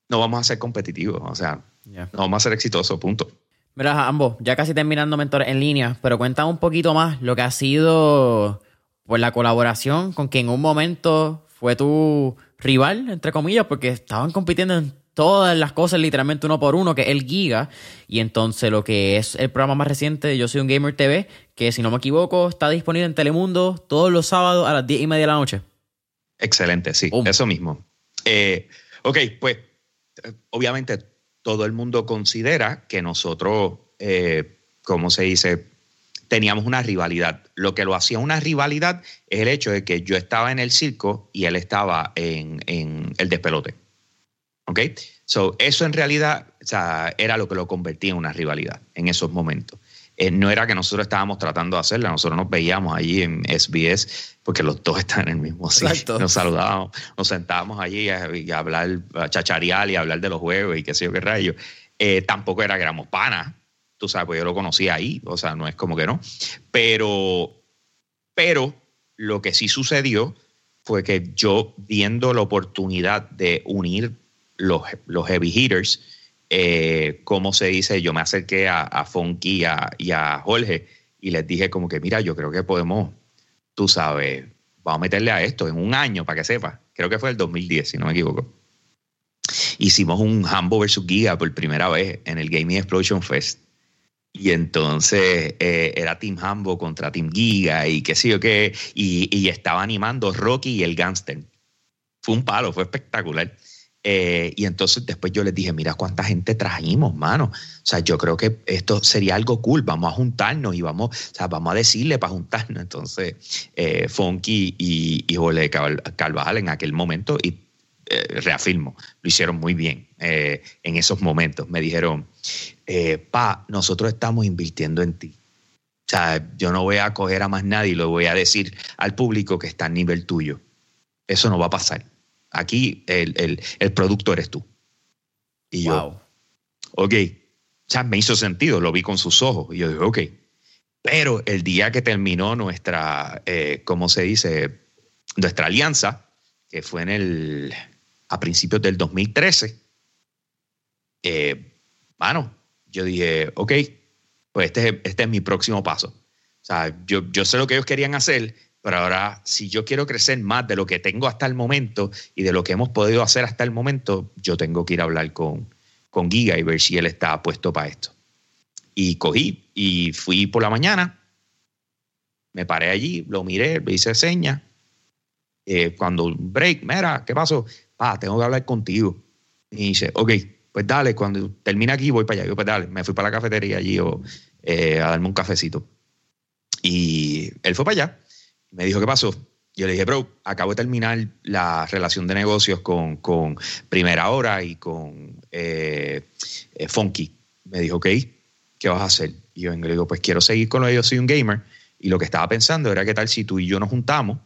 no vamos a ser competitivos, o sea, no vamos a ser exitosos, punto. Mira, ambos, ya casi terminando mentores en línea, pero cuéntame un poquito más lo que ha sido pues, la colaboración con quien en un momento fue tu rival, entre comillas, porque estaban compitiendo en todas las cosas literalmente uno por uno, que es el Giga. Y entonces lo que es el programa más reciente de Yo Soy un Gamer TV, que si no me equivoco está disponible en Telemundo todos los sábados a las 10 y media de la noche. Excelente, sí, eso mismo. Eh, ok, pues obviamente todo el mundo considera que nosotros, eh, ¿cómo se dice? Teníamos una rivalidad. Lo que lo hacía una rivalidad es el hecho de que yo estaba en el circo y él estaba en, en el despelote. ¿Ok? So, eso en realidad era lo que lo convertía en una rivalidad en esos momentos. Eh, no era que nosotros estábamos tratando de hacerla, nosotros nos veíamos allí en SBS porque los dos están en el mismo sitio. Nos saludábamos, nos sentábamos allí a, hablar, a chacharear y a hablar de los juegos y qué sé yo qué rayo. Eh, tampoco era que éramos panas, tú sabes, pues yo lo conocía ahí, o sea, no es como que no. Pero, pero lo que sí sucedió fue que yo, viendo la oportunidad de unir los, los heavy hitters, eh, como se dice, yo me acerqué a, a Funky y a, Jorge y les dije como que, mira, yo creo que podemos, tú sabes, vamos a meterle a esto en un año para que sepa. Creo que fue el 2010, si no me equivoco. Hicimos un Hambo versus Giga por primera vez en el Gaming Explosion Fest. Y entonces eh, era Team Hambo contra Team Giga y qué sé yo qué. Y, y estaba animando Rocky y el Gangster. Fue un palo, fue espectacular. Eh, y entonces después yo les dije, mira cuánta gente trajimos, mano. O sea, yo creo que esto sería algo cool, vamos a juntarnos y vamos, o sea, vamos a decirle para juntarnos. Entonces, eh, Funky y, y Jole Carvajal en aquel momento, y eh, reafirmo, lo hicieron muy bien en esos momentos. Me dijeron, pa, nosotros estamos invirtiendo en ti. O sea, yo no voy a coger a más nadie y lo voy a decir al público que está a nivel tuyo. Eso no va a pasar. Aquí el, producto eres tú. Y yo, ok, o sea, me hizo sentido, lo vi con sus ojos. Y yo dije, ok. Pero el día que terminó nuestra, eh, ¿cómo se dice? Nuestra alianza, que fue en el, a principios del 2013, eh, bueno, yo dije, ok, pues este es, este es mi próximo paso. O sea, yo, yo sé lo que ellos querían hacer, pero ahora, si yo quiero crecer más de lo que tengo hasta el momento y de lo que hemos podido hacer hasta el momento, yo tengo que ir a hablar con, con Giga y ver si él está puesto para esto. Y cogí y fui por la mañana, me paré allí, lo miré, le hice señas. Eh, cuando break, mira, ¿qué pasó? Pa, tengo que hablar contigo. Y dice, ok, pues dale, cuando termine aquí voy para allá. Yo, pues dale, me fui para la cafetería allí o, eh, a darme un cafecito. Y él fue para allá me dijo, ¿qué pasó? Yo le dije, bro, acabo de terminar la relación de negocios con, con Primera Hora y con eh, eh, Funky. Me dijo, ok, ¿qué vas a hacer? Y yo le digo, pues quiero seguir con lo de yo soy un gamer. Y lo que estaba pensando era, ¿qué tal si tú y yo nos juntamos?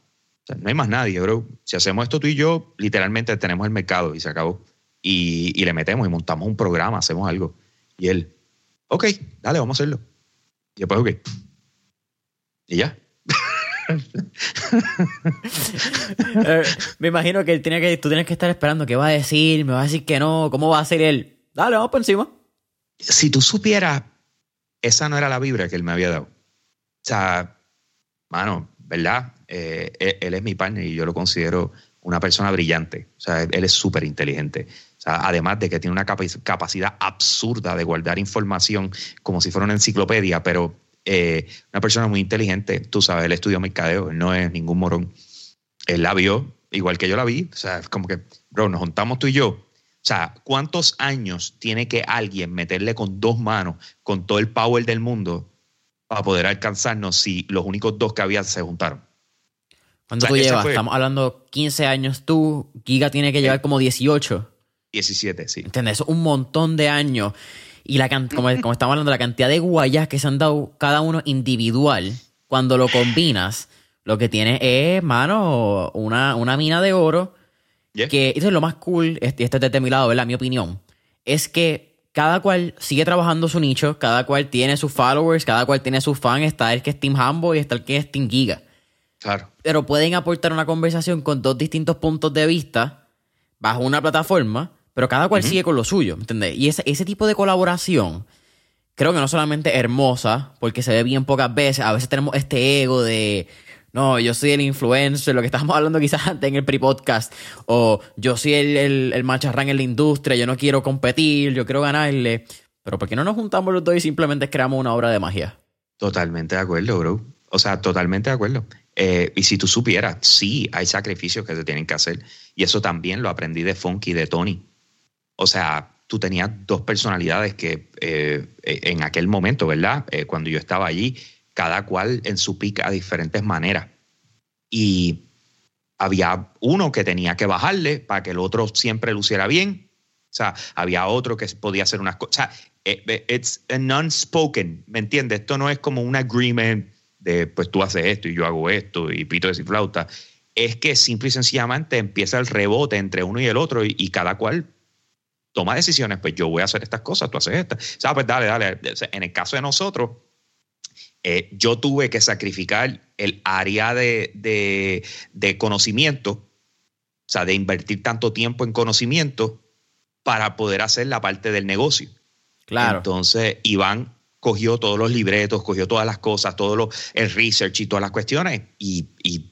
No hay más nadie, bro. Si hacemos esto tú y yo, literalmente tenemos el mercado y se acabó. Y, y le metemos y montamos un programa, hacemos algo. Y él, ok, dale, vamos a hacerlo. Y después, ok. Y ya. Me imagino que él tiene que, tú tienes que estar esperando qué va a decir, me va a decir que no, cómo va a ser él. Dale, vamos por encima. Si tú supieras, esa no era la vibra que él me había dado. O sea, mano, ¿verdad? Eh, él, es mi partner y yo lo considero una persona brillante. O sea, él es súper inteligente. O sea, además de que tiene una capacidad absurda de guardar información como si fuera una enciclopedia, pero eh, una persona muy inteligente, tú sabes, él estudió mercadeo, él no es ningún morón. Él la vio, igual que yo la vi, o sea, como que, bro, nos juntamos tú y yo. O sea, ¿cuántos años tiene que alguien meterle con dos manos, con todo el power del mundo, para poder alcanzarnos si los únicos dos que había se juntaron? ¿Cuánto tú llevas? Estamos hablando 15 años tú, Giga tiene que llevar como 18. 17, sí. ¿Entiendes? Un montón de años. Y la como, como estamos hablando, la cantidad de guayas que se han dado cada uno individual, cuando lo combinas, lo que tienes es, mano, una, una mina de oro. Que eso es lo más cool, este, este es desde mi lado, ¿verdad? Mi opinión. Es que cada cual sigue trabajando su nicho, cada cual tiene sus followers, cada cual tiene sus fans. Está el que es Team Hambo y está el que es Team Giga. Claro. Pero pueden aportar una conversación con dos distintos puntos de vista bajo una plataforma pero cada cual sigue con lo suyo, ¿entendés? Y ese, ese tipo de colaboración creo que no solamente hermosa, porque se ve bien pocas veces, a veces tenemos este ego de, no, yo soy el influencer, lo que estábamos hablando quizás antes en el pre-podcast, o yo soy el, el, el, macharrán en la industria, yo no quiero competir, yo quiero ganarle. Pero ¿por qué no nos juntamos los dos y simplemente creamos una obra de magia? Totalmente de acuerdo, bro. O sea, totalmente de acuerdo. Eh, y si tú supieras, sí, hay sacrificios que se tienen que hacer. Y eso también lo aprendí de Funky, de Tony. O sea, tú tenías dos personalidades que eh, en aquel momento, ¿verdad? Eh, cuando yo estaba allí, cada cual en su pica a diferentes maneras. Y había uno que tenía que bajarle para que el otro siempre luciera bien. O sea, había otro que podía hacer unas cosas. O sea, eh, it's an unspoken, ¿me entiendes? Esto no es como un agreement de, pues tú haces esto y yo hago esto y pito de flauta. Es que simple y sencillamente empieza el rebote entre uno y el otro y cada cual toma decisiones, pues yo voy a hacer estas cosas, tú haces estas. O sea, pues dale, dale. En el caso de nosotros, eh, yo tuve que sacrificar el área de, conocimiento, o sea, de invertir tanto tiempo en conocimiento para poder hacer la parte del negocio. Claro. Entonces, Iván cogió todos los libretos, cogió todas las cosas, todo lo, el research y todas las cuestiones y, y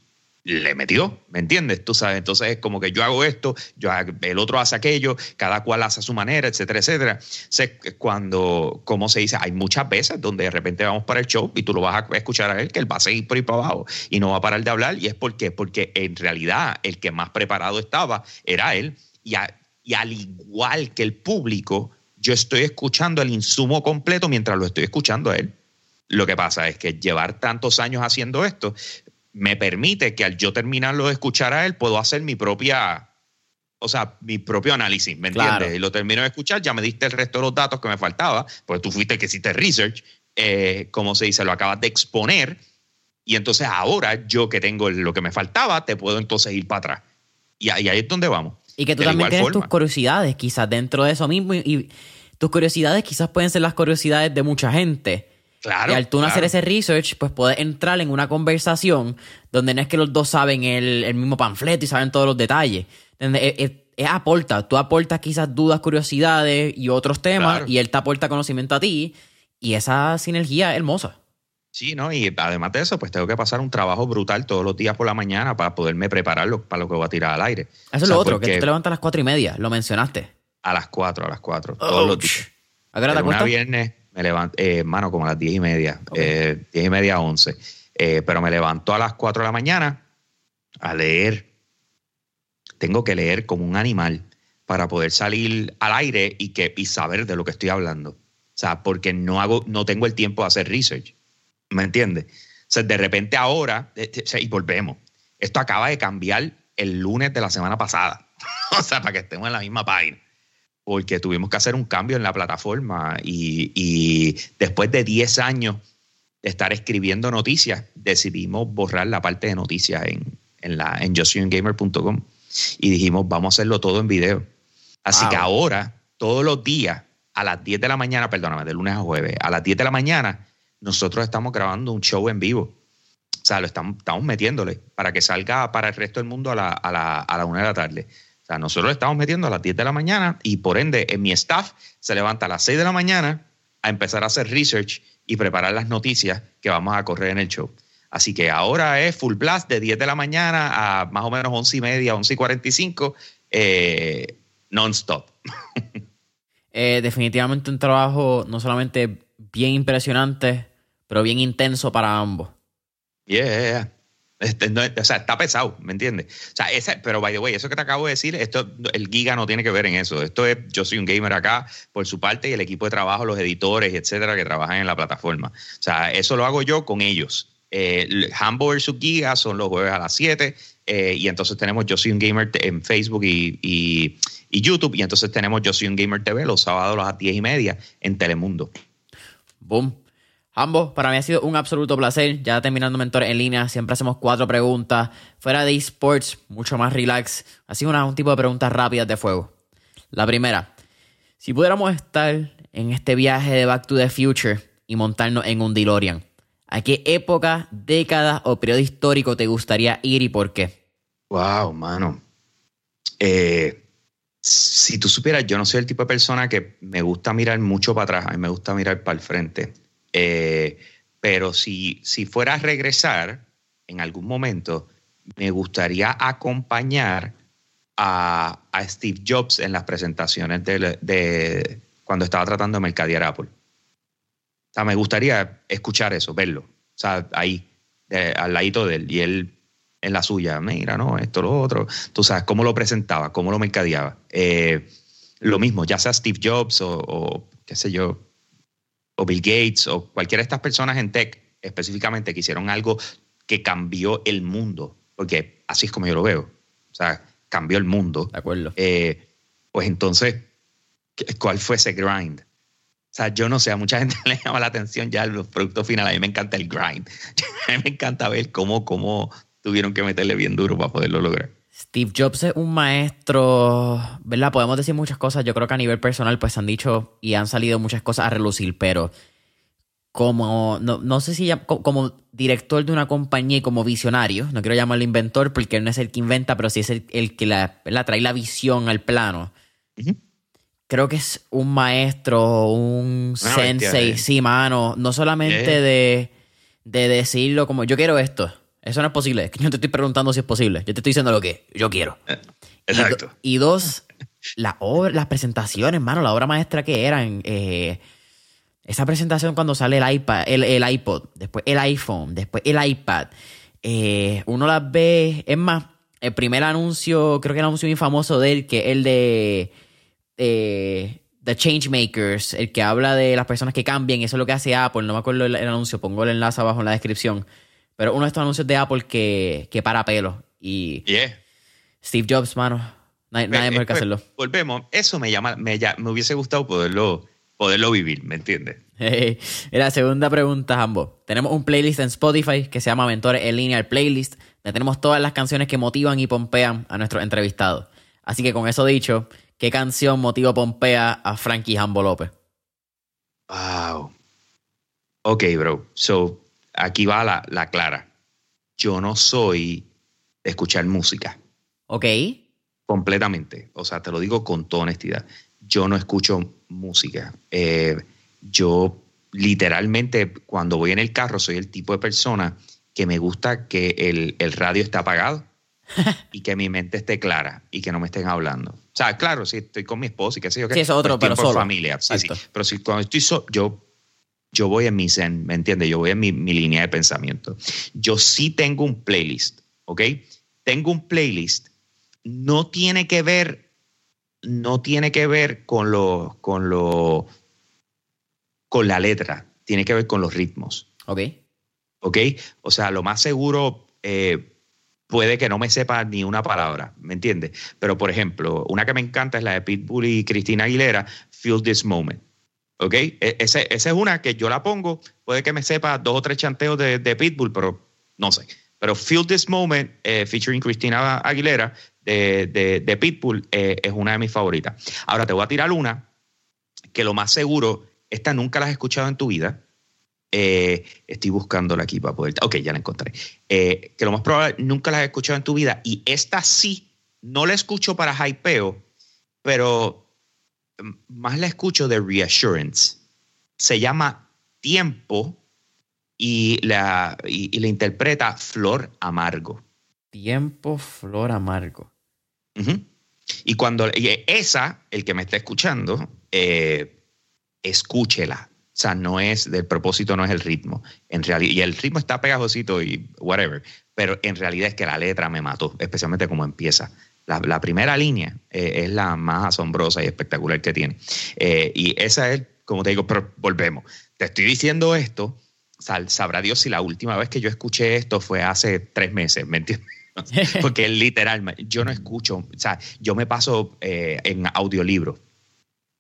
le metió, ¿me entiendes? Tú sabes, entonces es como que yo hago esto, yo el otro hace aquello, cada cual hace a su manera, etcétera, etcétera. Sé cuando, como se dice, hay muchas veces donde de repente vamos para el show y tú lo vas a escuchar a él, que él va a seguir por ahí para abajo y no va a parar de hablar. Y es porque, porque en realidad el que más preparado estaba era él. Y al igual que el público, yo estoy escuchando el insumo completo mientras lo estoy escuchando a él. Lo que pasa es que llevar tantos años haciendo esto me permite que al yo terminarlo de escuchar a él, puedo hacer mi propia, o sea, mi propio análisis, ¿me entiendes? Y lo termino de escuchar, ya me diste el resto de los datos que me faltaba, porque tú fuiste el que hiciste research, eh, como se dice, lo acabas de exponer, y entonces ahora yo que tengo lo que me faltaba, te puedo entonces ir para atrás. Y ahí, es donde vamos. Y que tú también tienes tus curiosidades, quizás dentro de eso mismo, y, tus curiosidades quizás pueden ser las curiosidades de mucha gente. Claro. Y al tú hacer ese research, pues puedes entrar en una conversación donde no es que los dos saben el, mismo panfleto y saben todos los detalles. Es, aporta. Tú aportas quizás dudas, curiosidades y otros temas, y él te aporta conocimiento a ti, y esa sinergia es hermosa. Sí, ¿no? Y además de eso, pues tengo que pasar un trabajo brutal todos los días por la mañana para poderme preparar para lo que voy a tirar al aire. Eso es lo otro, que tú te levantas a las cuatro y media, lo mencionaste. A las cuatro, a las cuatro, todos los días. ¿A qué hora te Una viernes me levanto, eh, mano, como a las diez y media, eh, diez y media a once. Eh, pero me levanto a las cuatro de la mañana a leer. Tengo que leer como un animal para poder salir al aire y, que, y saber de lo que estoy hablando. O sea, porque no, hago, no tengo el tiempo de hacer research. ¿Me entiendes? O sea, de repente ahora, eh, eh, y volvemos, esto acaba de cambiar el lunes de la semana pasada. o sea, para que estemos en la misma página. Porque tuvimos que hacer un cambio en la plataforma y, después de 10 años de estar escribiendo noticias, decidimos borrar la parte de noticias en, en, la, en y dijimos, vamos a hacerlo todo en video. Así que ahora, todos los días, a las 10 de la mañana, perdóname, de lunes a jueves, a las 10 de la mañana, nosotros estamos grabando un show en vivo. O sea, lo estamos, estamos metiéndole para que salga para el resto del mundo a la, a, la, a la una de la tarde. Sea, nosotros lo estamos metiendo a las 10 de la mañana y por ende, en mi staff se levanta a las 6 de la mañana a empezar a hacer research y preparar las noticias que vamos a correr en el show. Así que ahora es full blast de 10 de la mañana a más o menos 11 y media, 11 y 45, eh, non-stop. Eh, definitivamente un trabajo no solamente bien impresionante, pero bien intenso para ambos. Yeah, este, o sea, está pesado, ¿me entiendes? O sea, ese, pero by the way, eso que te acabo de decir, esto, el Giga no tiene que ver en eso. Esto es, yo soy un gamer acá por su parte y el equipo de trabajo, los editores, etcétera, que trabajan en la plataforma. O sea, eso lo hago yo con ellos. Eh, Hambo vs Giga son los jueves a las 7 eh, y entonces tenemos Yo Soy un Gamer en Facebook y, y, y, YouTube y entonces tenemos Yo Soy un Gamer TV los sábados a las 10 y media en Telemundo. Boom. Ambos, para mí ha sido un absoluto placer. Ya terminando Mentor en línea, siempre hacemos cuatro preguntas. Fuera de esports, mucho más relax. Así una, un tipo de preguntas rápidas de fuego. La primera, si pudiéramos estar en este viaje de Back to the Future y montarnos en un DeLorean, ¿a qué época, década o periodo histórico te gustaría ir y por qué? Wow, mano. Eh, si tú supieras, yo no soy el tipo de persona que me gusta mirar mucho para atrás, a me gusta mirar para el frente. Eh, pero si, si fuera a regresar en algún momento, me gustaría acompañar a, Steve Jobs en las presentaciones de, cuando estaba tratando de mercadear Apple. O sea, me gustaría escuchar eso, verlo. O sea, ahí, al ladito de él. Y él en la suya, mira, no, esto, lo otro. Tú sabes, cómo lo presentaba, cómo lo mercadeaba. Eh, lo mismo, ya sea Steve Jobs o, qué sé yo, o Bill Gates o cualquiera de estas personas en tech específicamente que hicieron algo que cambió el mundo, porque así es como yo lo veo. O sea, cambió el mundo. De acuerdo. Eh, pues entonces, ¿cuál fue ese grind? O sea, yo no sé, a mucha gente le llama la atención ya los productos finales. A mí me encanta el grind. A mí me encanta ver cómo, cómo tuvieron que meterle bien duro para poderlo lograr. Steve Jobs es un maestro, ¿verdad? Podemos decir muchas cosas. Yo creo que a nivel personal, pues han dicho y han salido muchas cosas a relucir, pero como, no, sé si ya, como director de una compañía y como visionario, no quiero llamarlo inventor porque él no es el que inventa, pero sí es el, que la, trae la visión al plano. Creo que es un maestro, un sensei, sí, mano. No solamente de, de decirlo como yo quiero esto eso no es posible. Es que yo te estoy preguntando si es posible. Yo te estoy diciendo lo que yo quiero. Eh, exacto. Y, dos, la las presentaciones, mano, la obra maestra que eran. Eh, esa presentación cuando sale el iPad, el, iPod, después el iPhone, después el iPad. Eh, uno las ve. Es más, el primer anuncio, creo que el anuncio muy famoso de él, que es el de eh, The Changemakers, el que habla de las personas que cambian, eso es lo que hace Apple, no me acuerdo el, anuncio, pongo el enlace abajo en la descripción, pero uno de estos anuncios de Apple que, que para pelo. Y Steve Jobs, mano, nadie, nadie mejor que pues, hacerlo. Volvemos, eso me llama, me, me hubiese gustado poderlo, poderlo vivir, ¿me entiendes? la segunda pregunta, ambos. Tenemos un playlist en Spotify que se llama Mentores en línea, el playlist, donde tenemos todas las canciones que motivan y pompean a nuestros entrevistados. Así que con eso dicho, ¿qué canción motiva pompea a Frankie Hambo López? Wow. Ok, bro. So, aquí va la, la clara. Yo no soy de escuchar música. Ok. Completamente. O sea, te lo digo con toda honestidad. Yo no escucho música. Eh, yo literalmente cuando voy en el carro soy el tipo de persona que me gusta que el, radio esté apagado y que mi mente esté clara y que no me estén hablando. O sea, claro, si estoy con mi esposa y qué sé yo, que sí, es otro, pues, pero solo. familia. Sí, sí. Pero si cuando estoy solo, yo, yo voy en mi zen, ¿me entiendes? Yo voy en mi, mi, línea de pensamiento. Yo sí tengo un playlist, ¿ok? Tengo un playlist. No tiene que ver, no tiene que ver con lo, con lo con la letra, tiene que ver con los ritmos. Ok. Ok, o sea, lo más seguro eh, puede que no me sepa ni una palabra, ¿me entiendes? Pero, por ejemplo, una que me encanta es la de Pitbull y Cristina Aguilera, Feel This Moment. ¿Ok? E, esa es una que yo la pongo, puede que me sepa dos o tres chanteos de, Pitbull, pero no sé. Pero Feel This Moment, eh, featuring Cristina Aguilera, de, de, Pitbull, eh, es una de mis favoritas. Ahora te voy a tirar una que lo más seguro esta nunca la has escuchado en tu vida. Eh, estoy buscándola aquí para poder. Ok, ya la encontré. Eh, que lo más probable nunca la has escuchado en tu vida. Y esta sí, no la escucho para hypeo, pero más la escucho de reassurance. Se llama Tiempo y la, y, la interpreta Flor Amargo. Tiempo, Flor Amargo. Y cuando y esa, el que me está escuchando, eh, escúchela. O sea, no es, del propósito no es el ritmo. En realidad, y el ritmo está pegajosito y whatever, pero en realidad es que la letra me mató, especialmente como empieza. La, primera línea eh, es la más asombrosa y espectacular que tiene. Eh, y esa es, como te digo, pero volvemos. Te estoy diciendo esto, sabrá Dios si la última vez que yo escuché esto fue hace tres meses, ¿me entiendes? Porque literalmente, yo no escucho, o sea, yo me paso eh, en audiolibro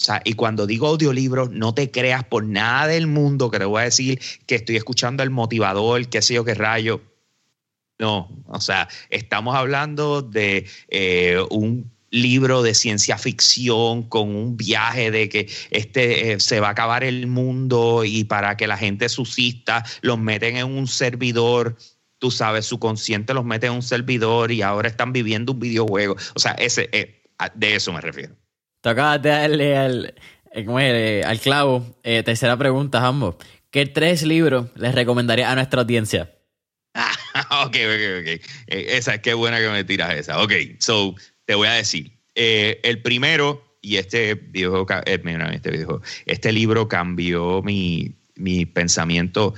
o sea, y cuando digo audiolibro, no te creas por nada del mundo que te voy a decir que estoy escuchando el motivador, qué sé yo, qué rayo. No, o sea, estamos hablando de eh, un libro de ciencia ficción con un viaje de que este eh, se va a acabar el mundo y para que la gente subsista los meten en un servidor tú sabes su consciente los mete en un servidor y ahora están viviendo un videojuego o sea ese eh, de eso me refiero acabas de darle al, eh, eh, al clavo. Tercera pregunta, ambos. ¿Qué tres libros les recomendaría a nuestra audiencia? ok, ok, ok. esa, qué buena que me tiras esa. Ok, so, te voy a decir. el primero, y este videojuego, este videojuego, este libro cambió mi, mi pensamiento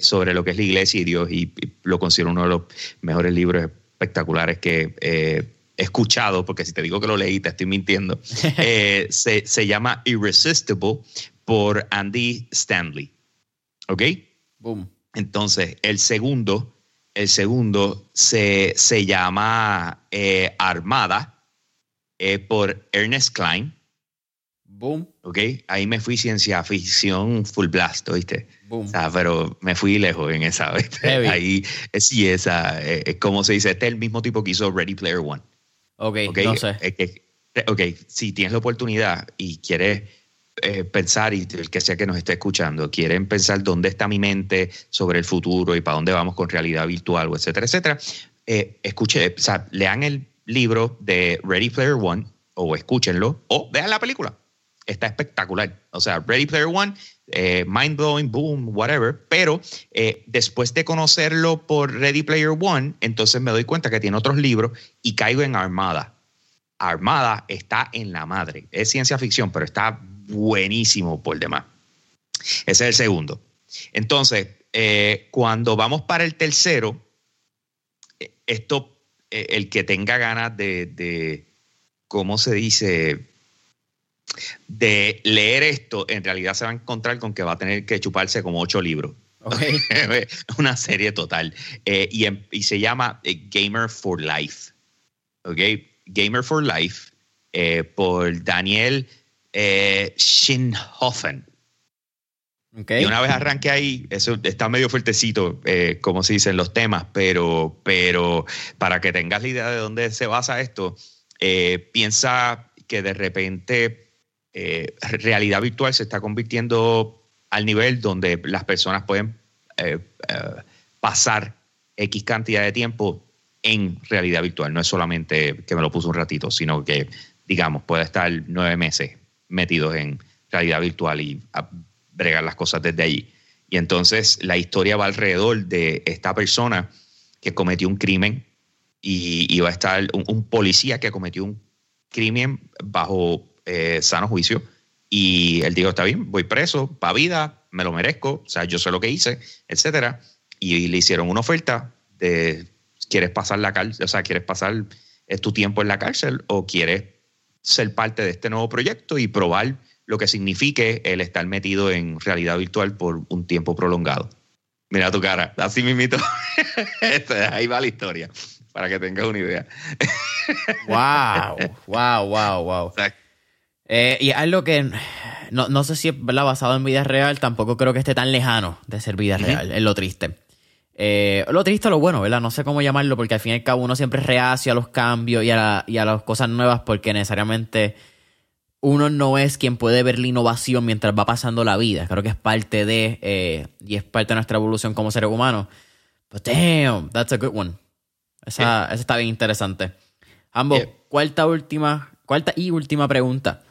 sobre lo que es la iglesia y Dios, y, lo considero uno de los mejores libros espectaculares que escuchado, porque si te digo que lo leí, te estoy mintiendo, eh, se, llama Irresistible por Andy Stanley. ¿Ok? Boom. Entonces, el segundo, el segundo se, se llama eh, Armada eh, por Ernest Klein. Boom. Ok, ahí me fui ciencia ficción full blast, ¿oíste? Boom. O sea, pero me fui lejos en esa, ¿oíste? Ahí, sí, esa, como se dice, este es el mismo tipo que hizo Ready Player One. Ok, okay no sé. ok, si tienes la oportunidad y quieres eh, pensar, y el que sea que nos esté escuchando, quieren pensar dónde está mi mente sobre el futuro y para dónde vamos con realidad virtual, etcétera, etcétera, eh, escuche, o sea, lean el libro de Ready Player One o escúchenlo o vean la película. Está espectacular. O sea, Ready Player One, eh, mind blowing, boom, whatever. Pero después de conocerlo por Ready Player One, entonces me doy cuenta que tiene otros libros y caigo en Armada. Armada está en la madre. Es ciencia ficción, pero está buenísimo por demás. Ese es el segundo. Entonces, eh, cuando vamos para el tercero, eh, esto eh, el que tenga ganas de, de, ¿cómo se dice? De leer esto, en realidad se va a encontrar con que va a tener que chuparse como ocho libros. Una serie total. Eh, em, y, se llama Gamer for Life. ¿Ok? Gamer for Life por Daniel Schinhofen. Y una vez arranque ahí, eso está medio fuertecito, eh, como se dicen los temas, pero, pero para que tengas la idea de dónde se basa esto, eh, piensa que de repente eh, realidad virtual se está convirtiendo al nivel donde las personas pueden pasar X cantidad de tiempo en realidad virtual. No es solamente que me lo puso un ratito, sino que, digamos, puede estar nueve meses metidos en realidad virtual y bregar las cosas desde allí. Y entonces la historia va alrededor de esta persona que cometió un crimen y, va a estar un, policía que cometió un crimen bajo eh, sano juicio. Y él dijo, está bien, voy preso, para vida, me lo merezco, o sea, yo sé lo que hice, etcétera. Y, le hicieron una oferta de, ¿quieres pasar la cárcel? O sea, ¿quieres pasar tu tiempo en la cárcel o quieres ser parte de este nuevo proyecto y probar lo que signifique el estar metido en realidad virtual por un tiempo prolongado. Mira tu cara, así mismito. Este, ahí va la historia, para que tengas una idea. wow, wow, wow, wow. Eh, y algo que no, no sé si es basado en vida real, tampoco creo que esté tan lejano de ser vida real, es lo triste. Eh, lo triste o lo bueno, ¿verdad? No sé cómo llamarlo, porque al fin y al cabo uno siempre es reacio a los cambios y a, y a las cosas nuevas, porque necesariamente uno no es quien puede ver la innovación mientras va pasando la vida. Creo que es parte de, eh, y es parte de nuestra evolución como seres humanos. But damn, that's a good one. Esa, está bien interesante. Ambos, cuarta, última, cuarta y última pregunta.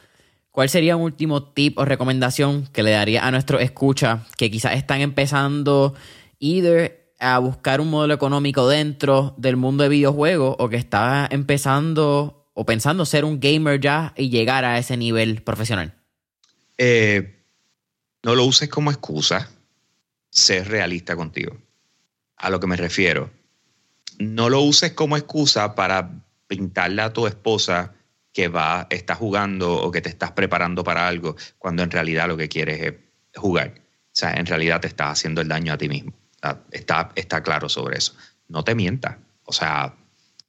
¿Cuál sería un último tip o recomendación que le daría a nuestros escucha que quizás están empezando either a buscar un modelo económico dentro del mundo de videojuegos o que está empezando o pensando ser un gamer ya y llegar a ese nivel profesional? Eh, no lo uses como excusa, ser realista contigo. A lo que me refiero. No lo uses como excusa para pintarle a tu esposa que va, está jugando o que te estás preparando para algo, cuando en realidad lo que quieres es jugar. O sea, en realidad te estás haciendo el daño a ti mismo. Está, está claro sobre eso. No te mientas. O sea,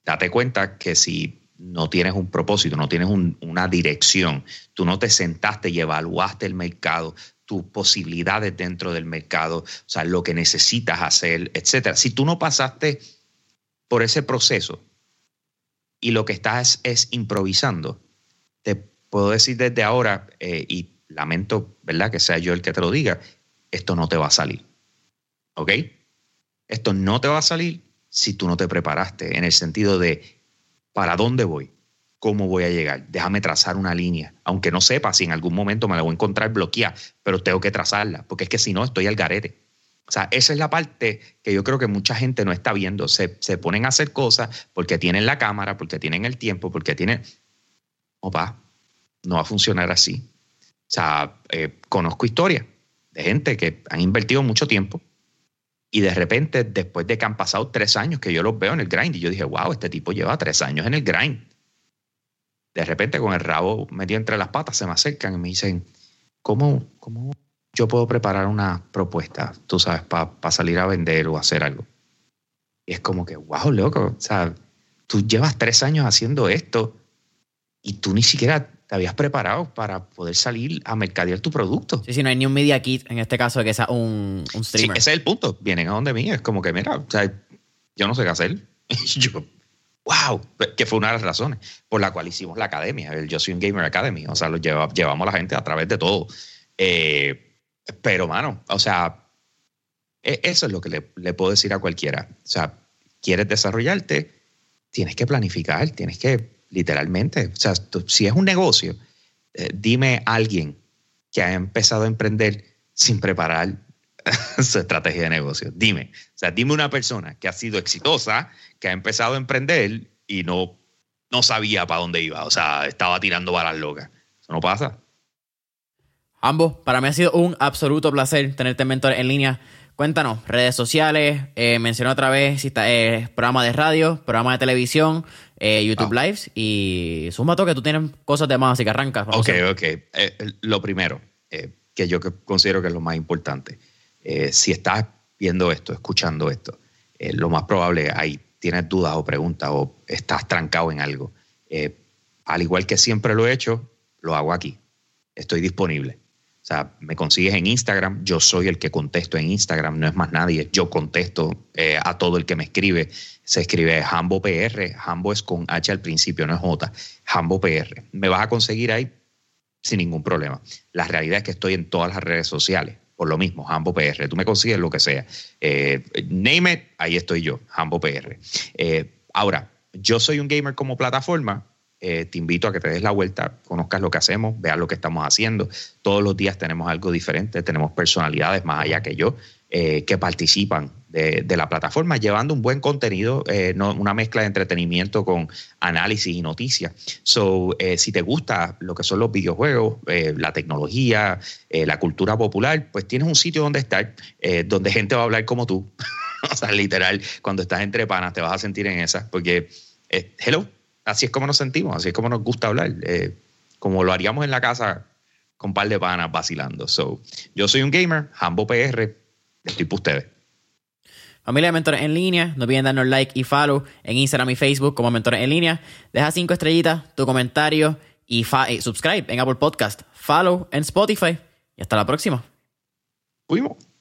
date cuenta que si no tienes un propósito, no tienes una dirección, tú no te sentaste y evaluaste el mercado, tus posibilidades dentro del mercado, o sea, lo que necesitas hacer, etcétera. Si tú no pasaste por ese proceso y lo que estás es, improvisando, te puedo decir desde ahora, eh, y lamento, ¿verdad?, que sea yo el que te lo diga, esto no te va a salir. ¿Ok? Esto no te va a salir si tú no te preparaste en el sentido de ¿Para dónde voy? ¿Cómo voy a llegar? Déjame trazar una línea, aunque no sepa si en algún momento me la voy a encontrar bloqueada, pero tengo que trazarla, porque es que si no estoy al garete. O sea, esa es la parte que yo creo que mucha gente no está viendo. Se, se ponen a hacer cosas porque tienen la cámara, porque tienen el tiempo, porque tienen... Opa, no va a funcionar así. O sea, eh, conozco historias de gente que han invertido mucho tiempo, y de repente, después de que han pasado tres años que yo los veo en el grind, y yo dije, wow, este tipo lleva tres años en el grind. De repente, con el rabo metido entre las patas, se me acercan y me dicen, ¿cómo, cómo yo puedo preparar una propuesta, tú sabes, para salir a vender o hacer algo? Y es como que, wow, loco, o sea, tú llevas tres años haciendo esto y tú ni siquiera te habías preparado para poder salir a mercadear tu producto. Sí, sí, no hay ni un media kit en este caso de que sea un, un streamer. Sí, ese es el punto. Vienen a donde mí. Es como que, mira, o sea, yo no sé qué hacer. Yo, wow, que fue una de las razones por la cual hicimos la academia, el Yo Soy un Gamer Academy. O sea, lo llevamos a la gente a través de todo. Eh, pero, mano, o sea, e, eso es lo que le, le puedo decir a cualquiera. O sea, quieres desarrollarte, tienes que planificar, tienes que literalmente. O sea, si es un negocio, eh, dime a alguien que ha empezado a emprender sin preparar su estrategia de negocio. Dime. O sea, dime una persona que ha sido exitosa, que ha empezado a emprender y no, no sabía para dónde iba. O sea, estaba tirando balas locas. Eso no pasa. Ambos, para mí ha sido un absoluto placer tenerte mentor en línea Cuéntanos, redes sociales, eh, menciona otra vez si está eh, programa de radio, programa de televisión, eh, YouTube ah. Lives y suma todo que tú tienes cosas de más, así que arrancas. Ok, ok. Eh, lo primero, que yo considero que es lo más importante, si estás viendo esto, escuchando esto, lo más probable ahí tienes dudas o preguntas o estás trancado en algo. al igual que siempre lo he hecho, lo hago aquí. Estoy disponible. O sea, me consigues en Instagram, yo soy el que contesto en Instagram, no es más nadie. Yo contesto eh, a todo el que me escribe. Se escribe Hambo PR, Hambo es con H al principio, no es J, Hambo PR. Me vas a conseguir ahí sin ningún problema. La realidad es que estoy en todas las redes sociales, por lo mismo, Hambo PR. Tú me consigues lo que sea. Eh, name it, ahí estoy yo, Hambo PR. Eh, ahora, yo soy un gamer como plataforma, eh, te invito a que te des la vuelta, conozcas lo que hacemos, veas lo que estamos haciendo. Todos los días tenemos algo diferente, tenemos personalidades más allá que yo eh, que participan de, la plataforma, llevando un buen contenido, eh, una mezcla de entretenimiento con análisis y noticias. So, si te gusta lo que son los videojuegos, la tecnología, la cultura popular, pues tienes un sitio donde estar, donde gente va a hablar como tú. o sea, literal, cuando estás entre panas te vas a sentir en esa, porque, hello, así es como nos sentimos, así es como nos gusta hablar, eh, como lo haríamos en la casa con un par de panas vacilando. So, yo soy un gamer, Hambo PR, estoy para ustedes. Familia de Mentores en Línea, no olviden darnos like y follow en Instagram y Facebook como Mentores en Línea. Deja cinco estrellitas, tu comentario y, y subscribe en Apple Podcast. Follow en Spotify y hasta la próxima. Fuimos.